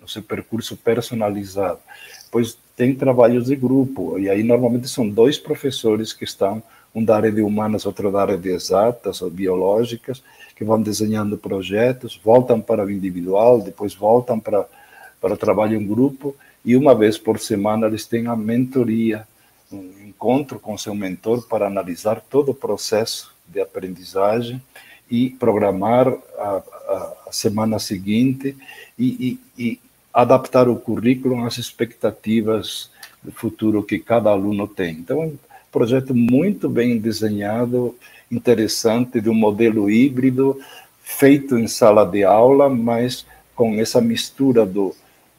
no seu percurso personalizado. depois tem trabalhos de grupo, e aí normalmente são dois professores que estão, um da área de humanas, outro da área de exatas ou biológicas, que vão desenhando projetos, voltam para o individual, depois voltam para, para o trabalho em grupo, e uma vez por semana eles têm a mentoria, um encontro com seu mentor para analisar todo o processo de aprendizagem e programar a, a, semana seguinte e, e, e, adaptar o currículo às expectativas do futuro que cada aluno tem. Então, é um projeto muito bem desenhado, interessante, de um modelo híbrido, feito em sala de aula, mas com essa mistura do,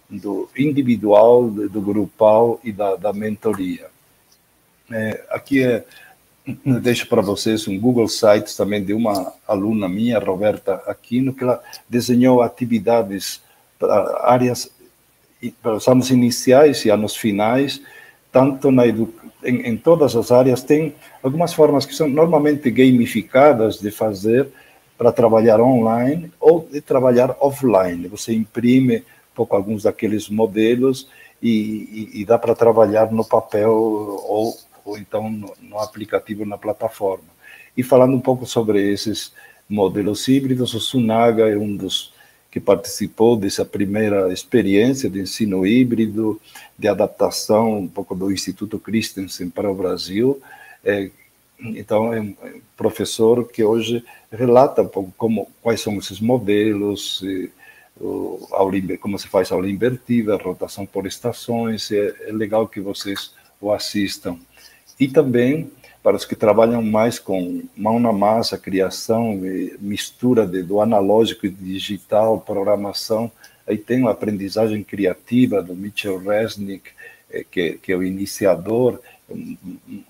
do individual, do grupal e da, da mentoria. É, aqui é deixo para vocês um Google Sites também de uma aluna minha, Roberta Aquino, que ela desenhou atividades para áreas, para os anos iniciais e anos finais, tanto na em, em todas as áreas, tem algumas formas que são normalmente gamificadas de fazer para trabalhar online ou de trabalhar offline. Você imprime um pouco alguns daqueles modelos e, e, e dá para trabalhar no papel ou ou então no, no aplicativo na plataforma. E falando um pouco sobre esses modelos híbridos, o Sunaga é um dos que participou dessa primeira experiência de ensino híbrido, de adaptação um pouco do Instituto Christensen para o Brasil. É, então, é um professor que hoje relata um pouco como, quais são esses modelos, e, o, como se faz aula invertida, rotação por estações. É, é legal que vocês o assistam. E também para os que trabalham mais com mão na massa, criação, mistura de, do analógico e digital, programação, aí tem uma aprendizagem criativa do Mitchell Resnick, eh, que, que é o iniciador,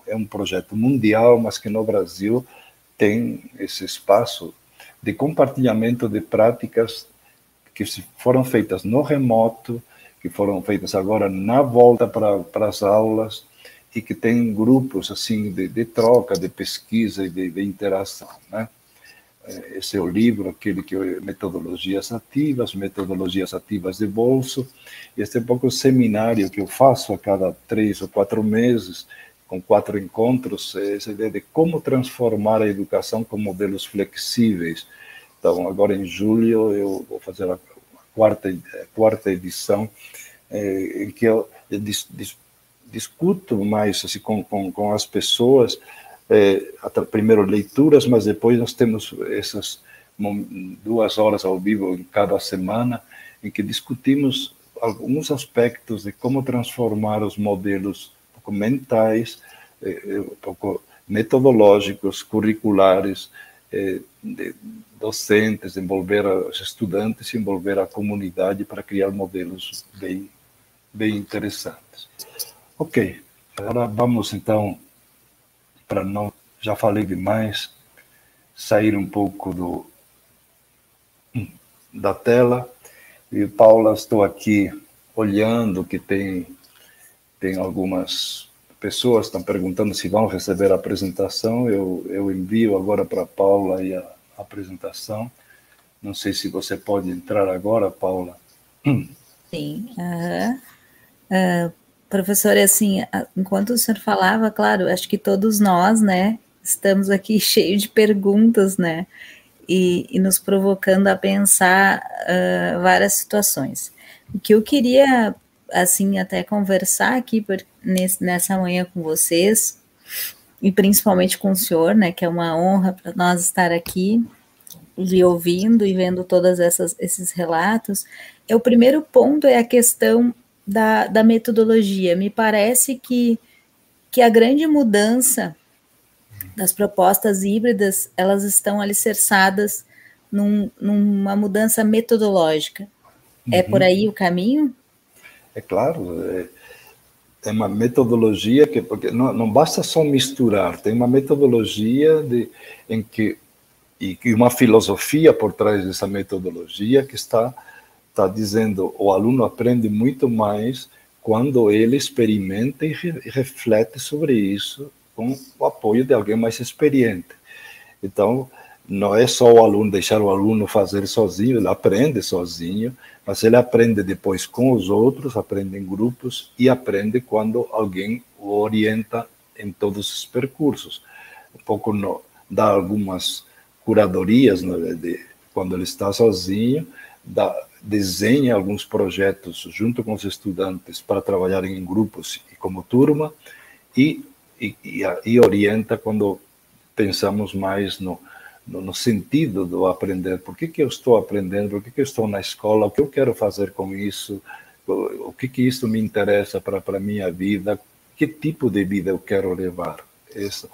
é um projeto mundial, mas que no Brasil tem esse espaço de compartilhamento de práticas que foram feitas no remoto, que foram feitas agora na volta para, para as aulas, e que tem grupos assim de, de troca, de pesquisa e de, de, interação, né? É, esse é o livro, aquele que é Metodologias Ativas, Metodologias Ativas de Bolso. Este é um pouco o seminário que eu faço a cada três ou quatro meses, com quatro encontros, é essa ideia de como transformar a educação com modelos flexíveis. Então, agora em julho, eu vou fazer a quarta, a quarta edição, é, em que eu, eu discuto mais assim, com, com, com as pessoas, é, primeiro leituras, mas depois nós temos essas duas horas ao vivo em cada semana, em que discutimos alguns aspectos de como transformar os modelos mentais, é, um pouco metodológicos, curriculares, é, docentes, envolver os estudantes, envolver a comunidade para criar modelos bem, bem interessantes. Ok, agora vamos então, para não, já falei demais, sair um pouco do, da tela. E Paula, estou aqui olhando que tem, tem algumas pessoas estão perguntando se vão receber a apresentação. Eu, eu envio agora para Paula a, a apresentação. Não sei se você pode entrar agora, Paula. Sim. Uh, Professor, assim, enquanto o senhor falava, claro, acho que todos nós, né, estamos aqui cheios de perguntas, né, e, e nos provocando a pensar uh, várias situações. O que eu queria, assim, até conversar aqui por, nesse, nessa manhã com vocês, e principalmente com o senhor, né, que é uma honra para nós estar aqui, lhe ouvindo e vendo todos esses relatos, é o primeiro ponto é a questão da, da metodologia. Me parece que, que a grande mudança das propostas híbridas, elas estão alicerçadas num, numa mudança metodológica. É uhum. É por aí o caminho? É claro, é, é uma metodologia que porque não, não basta só misturar, tem uma metodologia de, em que e, e uma filosofia por trás dessa metodologia que está está dizendo o aluno aprende muito mais quando ele experimenta e re reflete sobre isso com o apoio de alguém mais experiente. Então, não é só o aluno deixar o aluno fazer sozinho, ele aprende sozinho, mas ele aprende depois com os outros, aprende em grupos e aprende quando alguém o orienta em todos os percursos. Um pouco no, dá algumas curadorias né, de, quando ele está sozinho, dá, desenha alguns projetos junto com os estudantes para trabalharem em grupos e como turma e, e, e orienta quando pensamos mais no, no, no, sentido do aprender. Por que, que eu estou aprendendo? Por que, que eu estou na escola? O que eu quero fazer com isso? O, o que, que isso me interessa para a minha vida? Que tipo de vida eu quero levar? Isso.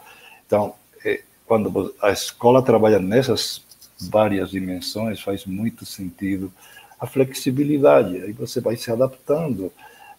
Então, é, quando a escola trabalha nessas várias dimensões, faz muito sentido a flexibilidade. Aí você vai se adaptando.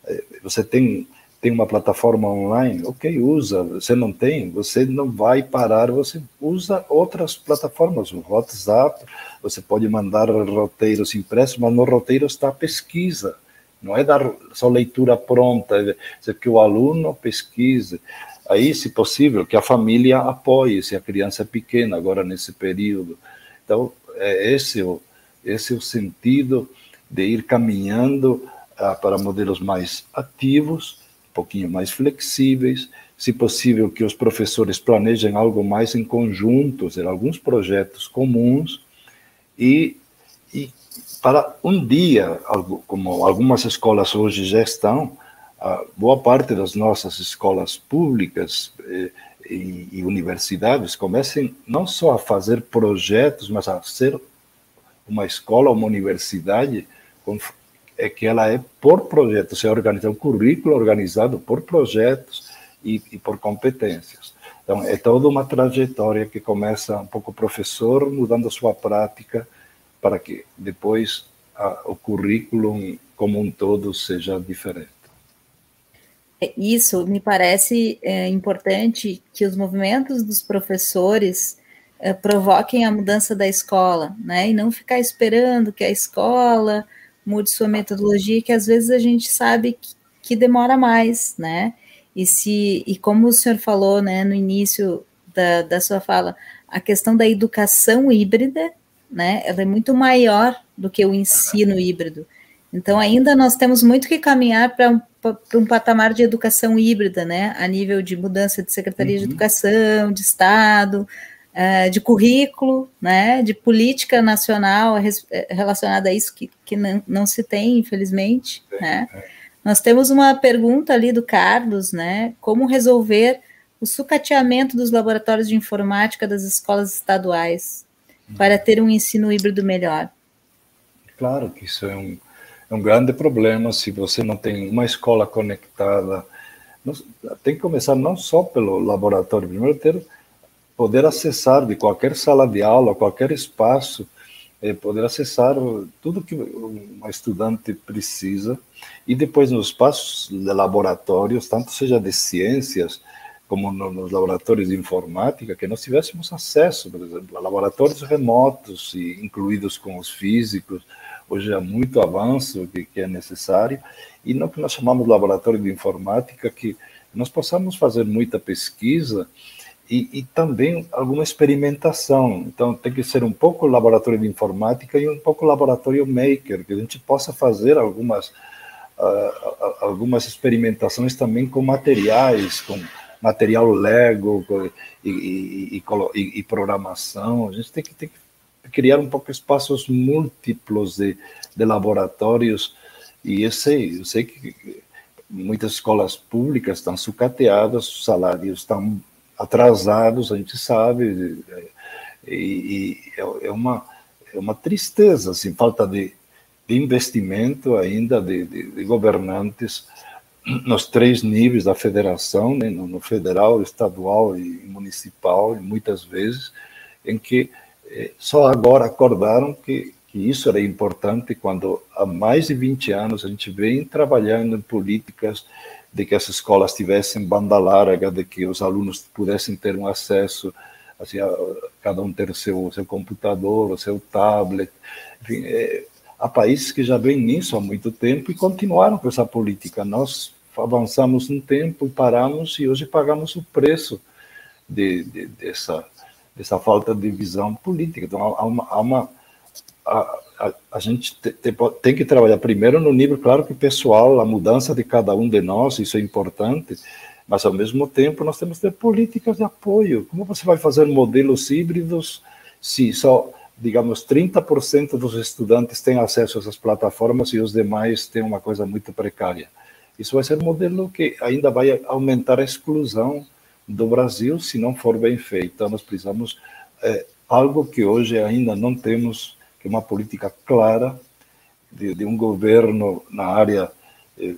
É, você tem tem uma plataforma online, ok, usa. Você não tem, você não vai parar, você usa outras plataformas, o WhatsApp, você pode mandar roteiros impressos, mas no roteiro está a pesquisa. Não é dar só leitura pronta, é que o aluno pesquise. Aí, se possível, que a família apoie, se a criança é pequena agora nesse período. Então, é esse, o, esse é o sentido de ir caminhando ah, para modelos mais ativos, pouquinho mais flexíveis, se possível que os professores planejem algo mais em conjunto, ter alguns projetos comuns e, e para um dia, como algumas escolas hoje já estão, boa parte das nossas escolas públicas eh, e universidades comecem não só a fazer projetos, mas a ser uma escola, uma universidade é que ela é por projetos, é organizado, um currículo organizado por projetos e, e, por competências. Então, é toda uma trajetória que começa um pouco o professor mudando a sua prática para que depois a, o currículo como um todo seja diferente. É, isso me parece é, importante que os movimentos dos professores provoquem a mudança da escola, né? E não ficar esperando que a escola mude sua metodologia, que às vezes a gente sabe que, que demora mais, né? E se e como o senhor falou, né, no início da, da sua fala, a questão da educação híbrida, né, ela é muito maior do que o ensino híbrido. Então, ainda nós temos muito que caminhar para um, um patamar de educação híbrida, né, a nível de mudança de Secretaria uhum. de Educação, de Estado, uh, de currículo, né, de política nacional eh, relacionada a isso, que, que não, não se tem, infelizmente. Né. Nós temos uma pergunta ali do Carlos, né, como resolver o sucateamento dos laboratórios de informática das escolas estaduais para ter um ensino híbrido melhor? Claro que isso é um, é um grande problema se você não tem uma escola conectada. Tem que começar não só pelo laboratório, primeiro ter poder acessar de qualquer sala de aula, qualquer espaço, é, poder acessar tudo que uma estudante precisa. E depois nos espaços de laboratórios, tanto seja de ciências como no, nos laboratórios de informática, que nós tivéssemos acesso, por exemplo, a laboratórios remotos, e incluídos com os físicos, hoje há muito avanço que, que é necessário, e no que nós chamamos de laboratório de informática, que nós possamos fazer muita pesquisa e, e, também alguma experimentação. Então, tem que ser um pouco laboratório de informática e um pouco laboratório maker, que a gente possa fazer algumas, uh, algumas experimentações também com materiais, com material Lego com, e, e, e, programação. A gente tem que, tem que criar um pouco espaços múltiplos de, de laboratórios. E eu sei, eu sei que muitas escolas públicas estão sucateadas, os salários estão atrasados, a gente sabe, e, e é, é, uma, é uma tristeza, assim, falta de, de investimento ainda de, de, de, governantes nos três níveis da federação, né, no, federal, estadual e municipal, e muitas vezes, em que eh, só agora acordaram que, que isso era importante quando há mais de 20 anos a gente vem trabalhando em políticas de que as escolas tivessem banda larga, de que os alunos pudessem ter um acesso, assim, a, cada um ter o seu, seu computador, o seu tablet. Enfim, é, há países que já vêm nisso há muito tempo e continuaram com essa política. Nós avançamos um tempo, paramos e hoje pagamos o preço de, de, dessa, essa falta de visão política. Então, há uma, há uma a, a, a, gente te, te, tem que trabalhar primeiro no nível, claro que pessoal, a mudança de cada um de nós, isso é importante, mas ao mesmo tempo nós temos que ter políticas de apoio. Como você vai fazer modelos híbridos se só, digamos, 30% dos estudantes têm acesso a essas plataformas e os demais têm uma coisa muito precária? Isso vai ser um modelo que ainda vai aumentar a exclusão do Brasil se não for bem feito. Então, nós precisamos é, algo que hoje ainda não temos, é uma política clara de, de um governo na área eh,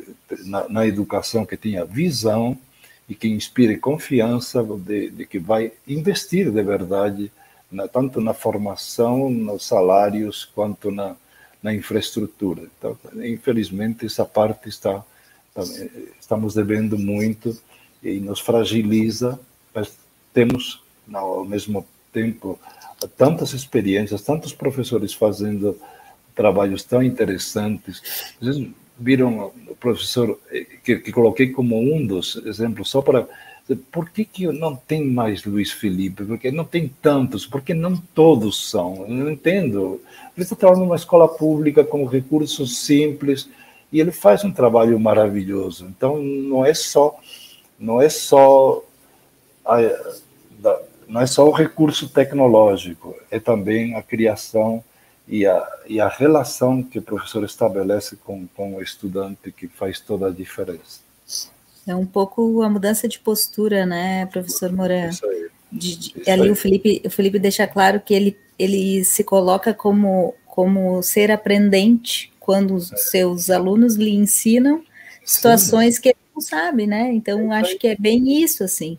na, na, educação que tenha visão e que inspire confiança de, de que vai investir de verdade na, tanto na formação, nos salários, quanto na, na infraestrutura. Então, infelizmente, essa parte está, estamos devendo muito e nos fragiliza, mas temos, ao mesmo tempo, tantas experiências, tantos professores fazendo trabalhos tão interessantes. Vocês viram o professor eh, que, que coloquei como um dos exemplos, só para por que, que não tem mais Luiz Felipe? Porque não tem tantos, porque não todos são. Eu não entendo. Ele está trabalhando numa escola pública com recursos simples e ele faz um trabalho maravilhoso. Então, não é só não é só a, não é só o recurso tecnológico, é também a criação e a, e a relação que o professor estabelece com, com o estudante que faz toda a diferença. É um pouco a mudança de postura, né, professor Moran? Isso aí. De, de, ali o Felipe, o Felipe deixa claro que ele, ele se coloca como, como ser aprendente quando os é. seus alunos lhe ensinam situações Sim. que ele não sabe, né? Então, é acho que é bem isso, assim.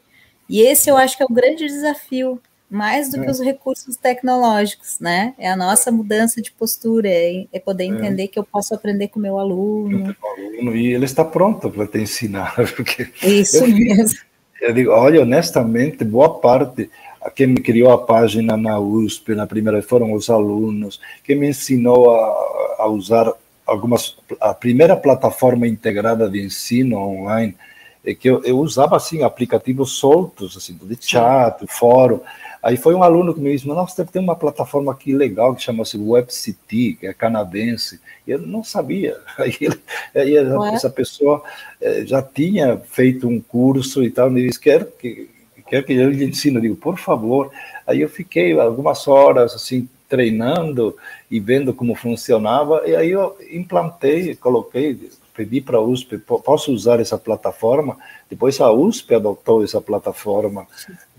E esse eu acho que é o grande desafio, mais do é. que os recursos tecnológicos, né? É a nossa mudança de postura, é, é poder é. entender que eu posso aprender com o meu aluno. aluno. E ele está pronto para te ensinar. Porque isso eu, mesmo. Eu digo, olha, honestamente, boa parte quem me criou a página na USP na primeira foram os alunos, quem me ensinou a, a usar algumas a primeira plataforma integrada de ensino online é que eu, eu usava assim aplicativos soltos assim de chat, fórum. Aí foi um aluno que me disse: "Nossa, tem uma plataforma aqui legal que chama-se WebCity, que é canadense". E eu não sabia. Aí, ele, aí essa pessoa eh, já tinha feito um curso e tal, me disse: "Quer que quer que eu lhe ensine?". Eu digo: "Por favor". Aí eu fiquei algumas horas assim treinando e vendo como funcionava, e aí eu implantei, coloquei, pedi para a USP, posso usar essa plataforma? Depois a USP adotou essa plataforma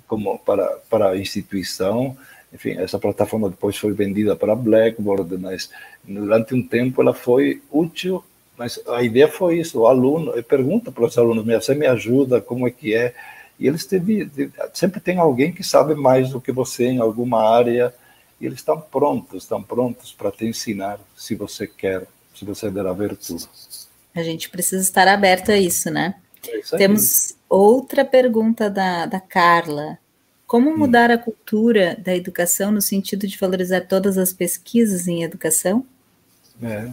como para, para a instituição, enfim, essa plataforma depois foi vendida para Blackboard, mas durante um tempo ela foi útil, mas a ideia foi isso, o aluno, eu pergunto para os alunos, você me ajuda, como é que é? E eles teve, sempre tem alguém que sabe mais do que você em alguma área, e eles estão prontos, estão prontos para te ensinar, se você quer, se você der abertura. A gente precisa estar aberto a isso, né? É Temos outra pergunta da, da Carla. Como hum. mudar hum. a cultura da educação no sentido de valorizar todas as pesquisas em educação? É.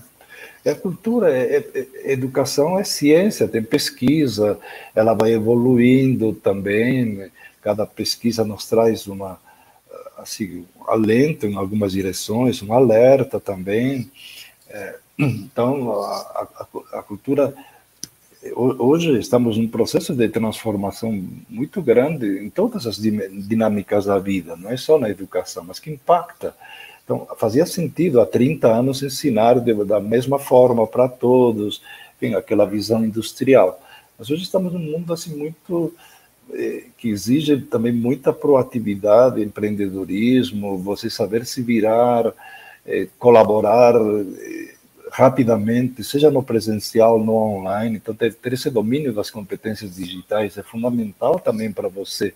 A cultura, é, é, é, educação é ciência, tem pesquisa, ela vai evoluindo também, cada pesquisa nos traz uma, assim, um alento em algumas direções, um alerta também. É, então, a, a, a, cultura. Hoje estamos num processo de transformação muito grande em todas as dinâmicas da vida, não é só na educação, mas que impacta. Então, fazia sentido há 30 anos ensinar de, da mesma forma para todos, enfim, aquela visão industrial. Mas hoje estamos num mundo assim muito é, que exige também muita proatividade, empreendedorismo, você saber se virar, é, colaborar é, rapidamente, seja no presencial, no online. Então, ter, ter esse domínio das competências digitais é fundamental também para você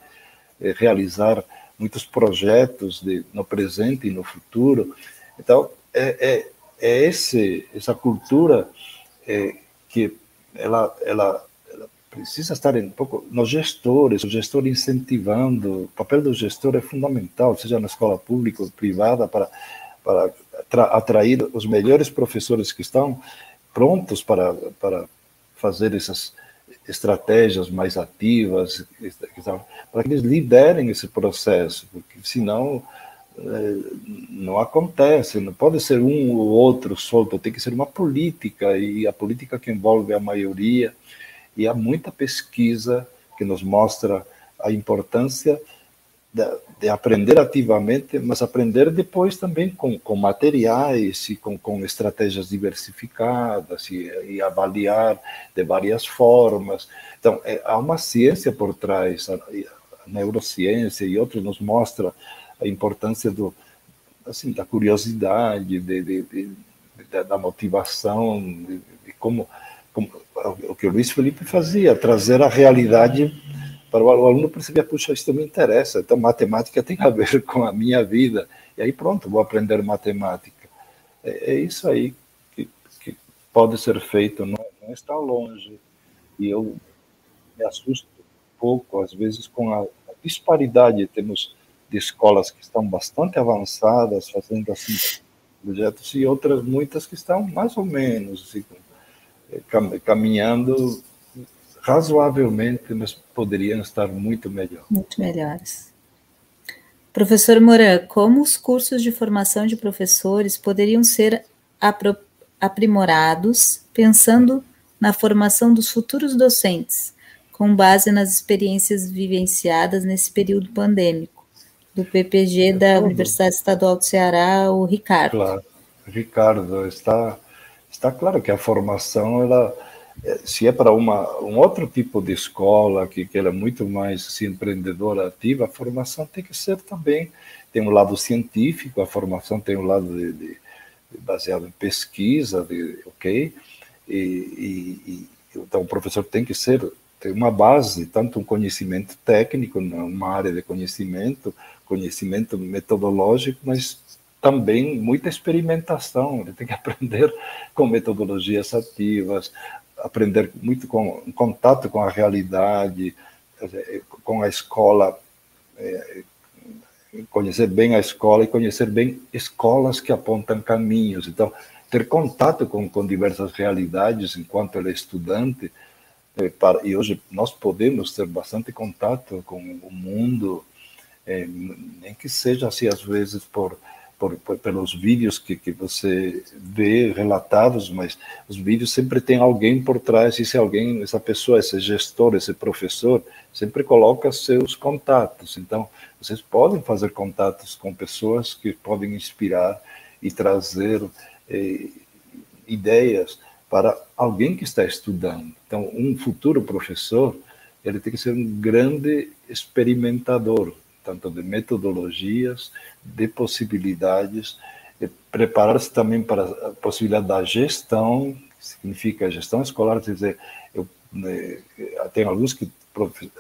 realizar muitos projetos de, no presente e no futuro. Então, é, é, é esse, essa cultura é, que ela, ela precisa estar um pouco nos gestores, o gestor incentivando, o papel do gestor é fundamental, seja na escola pública ou privada, para, para atrair os melhores professores que estão prontos para, para fazer essas, estratégias mais ativas, para que eles liderem esse processo, porque senão é, não acontece, não pode ser um ou outro solto, tem que ser uma política, e a política que envolve a maioria, e há muita pesquisa que nos mostra a importância de, de aprender ativamente, mas aprender depois também com, com materiais e com, com estratégias diversificadas e, e, avaliar de várias formas. Então, é, há uma ciência por trás, a, a neurociência e outros nos mostra a importância do, assim, da curiosidade, de, de, de da motivação, de, como, como o que o Luiz Felipe fazia, trazer a realidade para o aluno perceber, puxa, isso me interessa, então matemática tem a ver com a minha vida, e aí pronto, vou aprender matemática. É, é isso aí que, que, pode ser feito, não, não, está longe, e eu me assusto um pouco, às vezes, com a, a disparidade, temos de escolas que estão bastante avançadas, fazendo assim projetos, e outras muitas que estão mais ou menos, assim, caminhando razoavelmente, mas poderiam estar muito melhor. Muito melhores. Professor Moran, como os cursos de formação de professores poderiam ser aprimorados pensando na formação dos futuros docentes, com base nas experiências vivenciadas nesse período pandêmico? Do PPG é da Universidade Estadual do Ceará, o Ricardo. Claro, Ricardo, está, está claro que a formação ela se é para uma, um outro tipo de escola que, que ela é muito mais assim, empreendedora ativa, a formação tem que ser também tem um lado científico, a formação tem um lado de, de, baseado em pesquisa, de, ok, e, e, e, então o professor tem que ser tem uma base, tanto um conhecimento técnico, uma área de conhecimento, conhecimento metodológico, mas também muita experimentação. Ele tem que aprender com metodologias ativas, aprender muito com contato com a realidade, com a escola, é, conhecer bem a escola e conhecer bem escolas que apontam caminhos. Então, ter contato com, com diversas realidades enquanto ele é estudante. Para, e hoje nós podemos ter bastante contato com o mundo, é, nem que seja assim, às vezes, por por, por, pelos vídeos que, que você vê relatados, mas os vídeos sempre tem alguém por trás, e se alguém, essa pessoa, esse gestor, esse professor, sempre coloca seus contatos. Então, vocês podem fazer contatos com pessoas que podem inspirar e trazer eh, ideias para alguém que está estudando. Então, um futuro professor, ele tem que ser um grande experimentador, tanto de metodologias, de possibilidades, preparar-se também para a possibilidade da gestão, que significa gestão escolar, quer dizer, eu né, tenho alguns, que,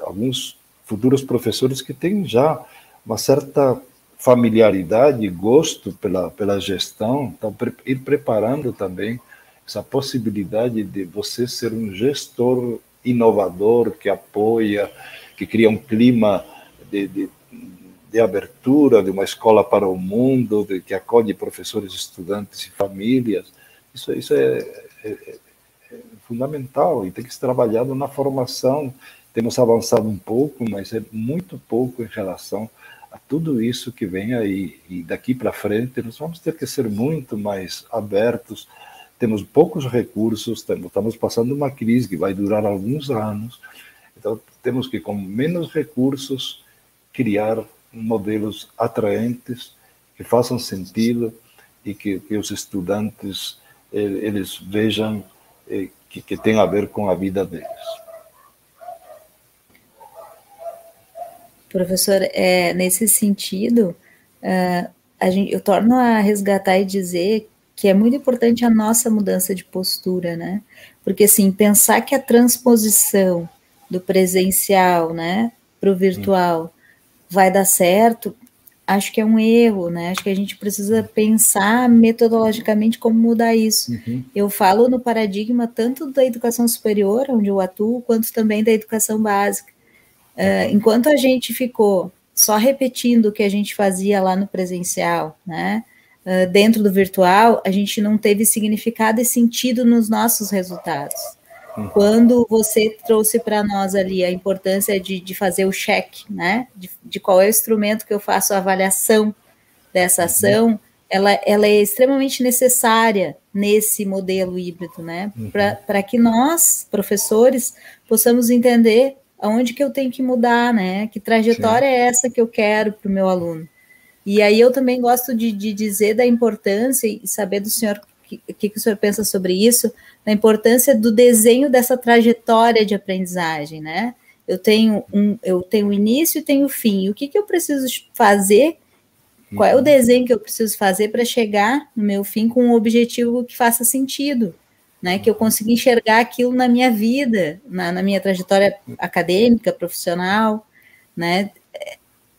alguns futuros professores que têm já uma certa familiaridade gosto pela, pela gestão, então ir preparando também essa possibilidade de você ser um gestor inovador que apoia, que cria um clima de, de de abertura de uma escola para o mundo, de, que acolhe professores, estudantes e famílias. Isso, isso é, é, é, é fundamental e tem que ser trabalhado na formação. Temos avançado um pouco, mas é muito pouco em relação a tudo isso que vem aí. E daqui para frente, nós vamos ter que ser muito mais abertos. Temos poucos recursos, estamos passando uma crise que vai durar alguns anos. Então, temos que, com menos recursos, criar modelos atraentes que façam sentido e que, que os estudantes eles vejam eh, que, que tem a ver com a vida deles. Professor, é, nesse sentido, uh, a gente, eu torno a resgatar e dizer que é muito importante a nossa mudança de postura, né? Porque, assim, pensar que a transposição do presencial, né, para o virtual, vai dar certo, acho que é um erro, né? Acho que a gente precisa pensar metodologicamente como mudar isso. Uhum. Eu falo no paradigma tanto da educação superior, onde eu atuo, quanto também da educação básica. Uh, enquanto a gente ficou só repetindo o que a gente fazia lá no presencial, né? Uh, dentro do virtual, a gente não teve significado e sentido nos nossos resultados. Uhum. Quando você trouxe para nós ali a importância de, de fazer o check, né? De, de, qual é o instrumento que eu faço a avaliação dessa uhum. ação, uhum. ela, ela é extremamente necessária nesse modelo híbrido, né? Uhum. Para que nós, professores, possamos entender aonde que eu tenho que mudar, né? Que trajetória Sim. é essa que eu quero para o meu aluno? E aí eu também gosto de, de dizer da importância e saber do senhor o que, que, o senhor pensa sobre isso, da importância do desenho dessa trajetória de aprendizagem, né? Eu tenho um, eu tenho o início e tenho o fim. O que, que eu preciso fazer? Qual é o uhum. desenho que eu preciso fazer para chegar no meu fim com um objetivo que faça sentido? Né, que eu consiga enxergar aquilo na minha vida, na, na minha trajetória acadêmica, profissional, né?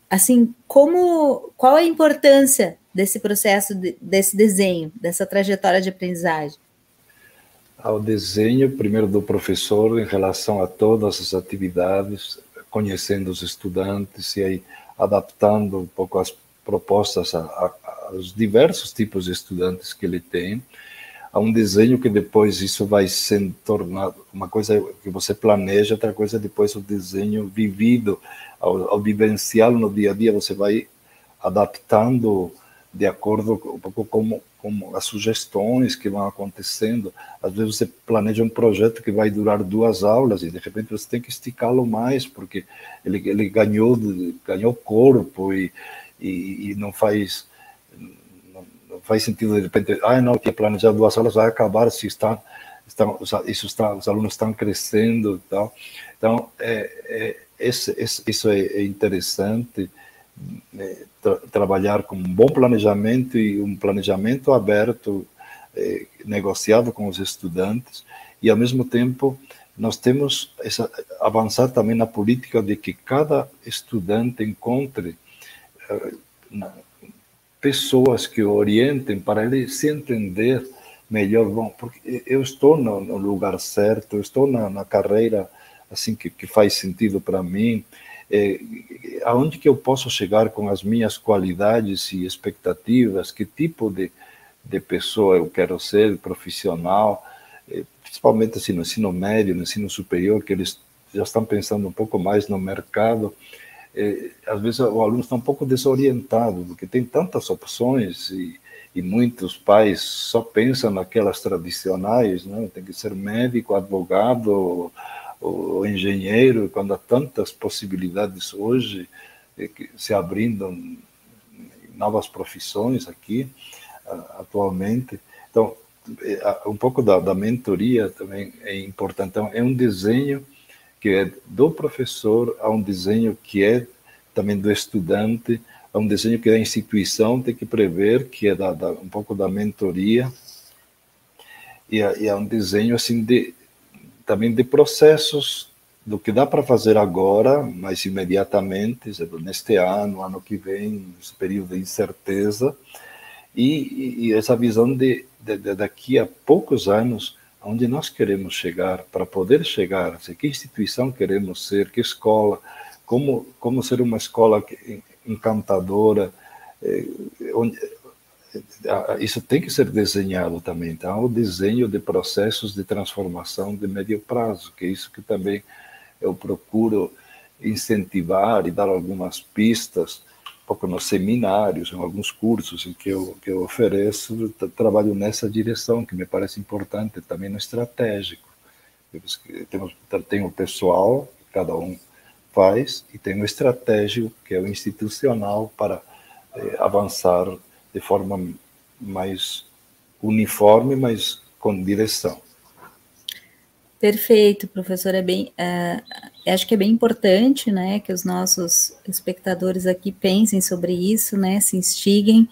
Assim, como, qual a importância desse processo, de, desse desenho, dessa trajetória de aprendizagem? Ao desenho, primeiro do professor, em relação a todas as atividades, conhecendo os estudantes e aí adaptando um pouco as propostas a, a, aos diversos tipos de estudantes que ele tem, a um desenho que depois isso vai sendo tornado uma coisa que você planeja, outra coisa depois o desenho vivido, ao, ao vivenciá-lo no dia a dia, você vai adaptando de acordo com, com as sugestões que vão acontecendo. Às vezes você planeja um projeto que vai durar duas aulas e de repente você tem que esticá-lo mais porque ele, ele ganhou ganhou corpo e, e, e não faz não, faz sentido de repente ah não tinha planejado duas aulas vai acabar se está estão isso está os alunos estão crescendo tal então é, é esse, esse, isso é, é interessante é, tra trabalhar com um bom planejamento e um planejamento aberto, é, negociado com os estudantes, e ao mesmo tempo nós temos essa, avançar também na política de que cada estudante encontre na, pessoas que o orientem para ele se entender melhor. Bom, porque eu estou no, no lugar certo, eu estou na, na carreira assim que, que faz sentido para mim é, aonde que eu posso chegar com as minhas qualidades e expectativas, que tipo de, de pessoa eu quero ser, profissional, é, principalmente assim, no ensino médio, no ensino superior, que eles já estão pensando um pouco mais no mercado. É, às vezes o aluno está um pouco desorientado, porque tem tantas opções e, e muitos pais só pensam naquelas tradicionais, né? tem que ser médico, advogado, o engenheiro, quando há tantas possibilidades hoje eh, se abrindo novas profissões aqui atualmente. Então, eh, um pouco da, da mentoria também é importante. Então, é um desenho que é do professor, a um desenho que é também do estudante, a um desenho que a instituição tem que prever, que é da, da um pouco da mentoria, e é, e é um desenho assim de também de processos do que dá para fazer agora, mas imediatamente, neste ano, ano que vem, nesse período de incerteza, e, e essa visão de, de, de, daqui a poucos anos, onde nós queremos chegar, para poder chegar, assim, que instituição queremos ser, que escola, como, como ser uma escola encantadora, eh, onde, isso tem que ser desenhado também. Então, o desenho de processos de transformação de médio prazo, que é isso que também eu procuro incentivar e dar algumas pistas, um pouco nos seminários, em alguns cursos em que eu, que eu ofereço, trabalho nessa direção, que me parece importante também no estratégico. Temos, tem o pessoal, cada um faz, e tem o estratégico, que é o institucional, para eh, avançar de forma mais uniforme, mas com direção. Perfeito, professor. É bem, uh, acho que é bem importante, né, que os nossos espectadores aqui pensem sobre isso, né, se instiguem.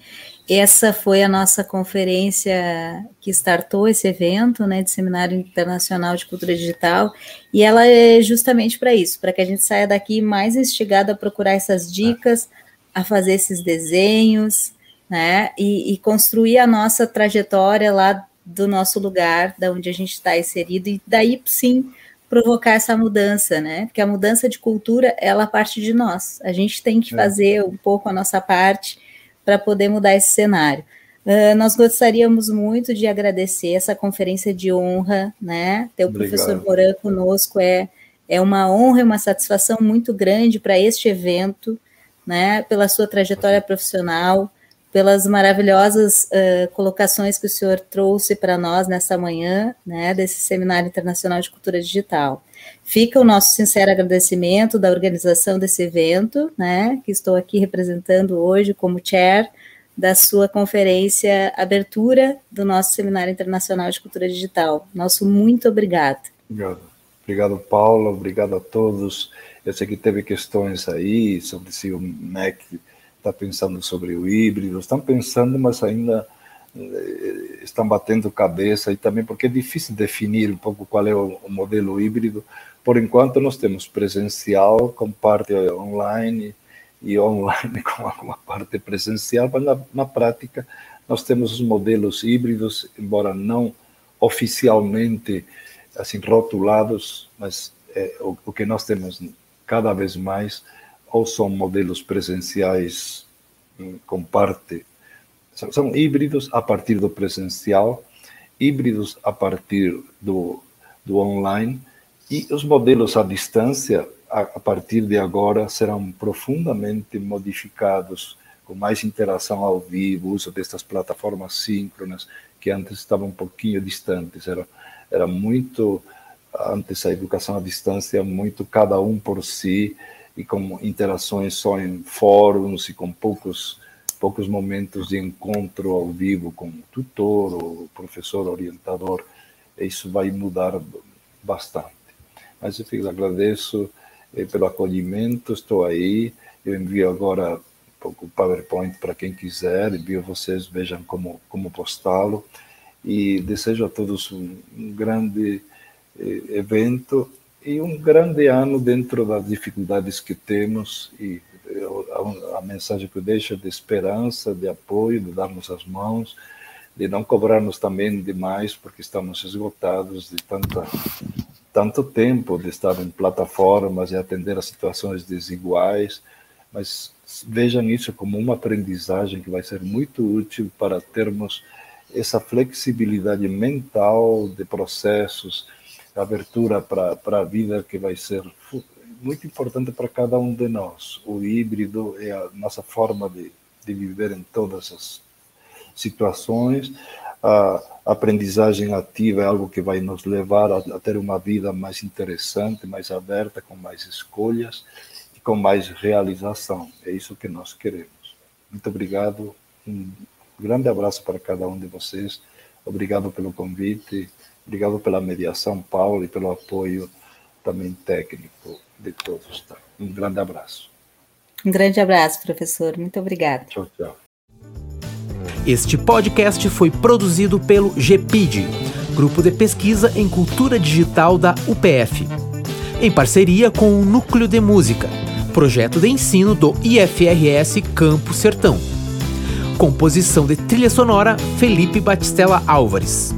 Essa foi a nossa conferência que startou esse evento, né, de Seminário Internacional de Cultura Digital, e ela é justamente para isso, para que a gente saia daqui mais instigado a procurar essas dicas, a fazer esses desenhos, né? E, e construir a nossa trajetória lá do nosso lugar, da onde a gente está inserido, e daí sim provocar essa mudança, né? Porque a mudança de cultura, ela parte de nós. A gente tem que é. fazer um pouco a nossa parte para poder mudar esse cenário. Uh, nós gostaríamos muito de agradecer essa conferência de honra, né? Ter o Obrigado. professor Moran conosco é, é uma honra e uma satisfação muito grande para este evento, né? Pela sua trajetória profissional, pelas maravilhosas uh, colocações que o senhor trouxe para nós nessa manhã, né? Desse Seminário Internacional de Cultura Digital. Fica o nosso sincero agradecimento da organização desse evento, né? Que estou aqui representando hoje como chair da sua conferência abertura do nosso Seminário Internacional de Cultura Digital. Nosso muito obrigado. Obrigado. Obrigado, Paulo. Obrigado a todos. Eu sei que teve questões aí sobre se o MEC está pensando sobre o híbrido. Estão pensando, mas ainda eh, estão batendo cabeça e também porque é difícil definir um pouco qual é o, modelo híbrido. Por enquanto, nós temos presencial com parte online e online com alguma parte presencial, mas na, na prática nós temos os modelos híbridos, embora não oficialmente assim rotulados, mas é, o, o, que nós temos cada vez mais ou são modelos presenciais com parte são, são híbridos a partir do presencial, híbridos a partir do, do online e os modelos à distância a, a partir de agora, serão profundamente modificados, com mais interação ao vivo, uso destas plataformas síncronas, que antes estavam um pouquinho distantes. Era, era muito, antes a educação à distância, muito cada um por si, e com interações só em fóruns e com poucos poucos momentos de encontro ao vivo com o tutor ou professor orientador. Isso vai mudar bastante. Mas eu agradeço eh, pelo acolhimento, estou aí. Eu envio agora o PowerPoint para quem quiser, envio vocês, vejam como, como postá-lo. E desejo a todos um, um grande eh, evento e um grande ano dentro das dificuldades que temos. E a, a mensagem que eu deixo é de esperança, de apoio, de darmos as mãos de não cobrarmos também demais, porque estamos esgotados de tanta tanto tempo de estar em plataformas e atender a situações desiguais, mas vejam isso como uma aprendizagem que vai ser muito útil para termos essa flexibilidade mental de processos, abertura para a vida que vai ser muito importante para cada um de nós. O híbrido é a nossa forma de, de viver em todas as situações a aprendizagem ativa é algo que vai nos levar a, a, ter uma vida mais interessante, mais aberta, com mais escolhas e com mais realização. É isso que nós queremos. Muito obrigado. Um grande abraço para cada um de vocês. Obrigado pelo convite. Obrigado pela mediação, Paulo, e pelo apoio também técnico de todos. Tá? Um grande abraço. Um grande abraço, professor. Muito obrigado. Tchau, tchau. Este podcast foi produzido pelo GPID, Grupo de Pesquisa em Cultura Digital da UPF, em parceria com o Núcleo de Música, projeto de ensino do IFRS Campo Sertão. Composição de trilha sonora Felipe Batistella Álvares.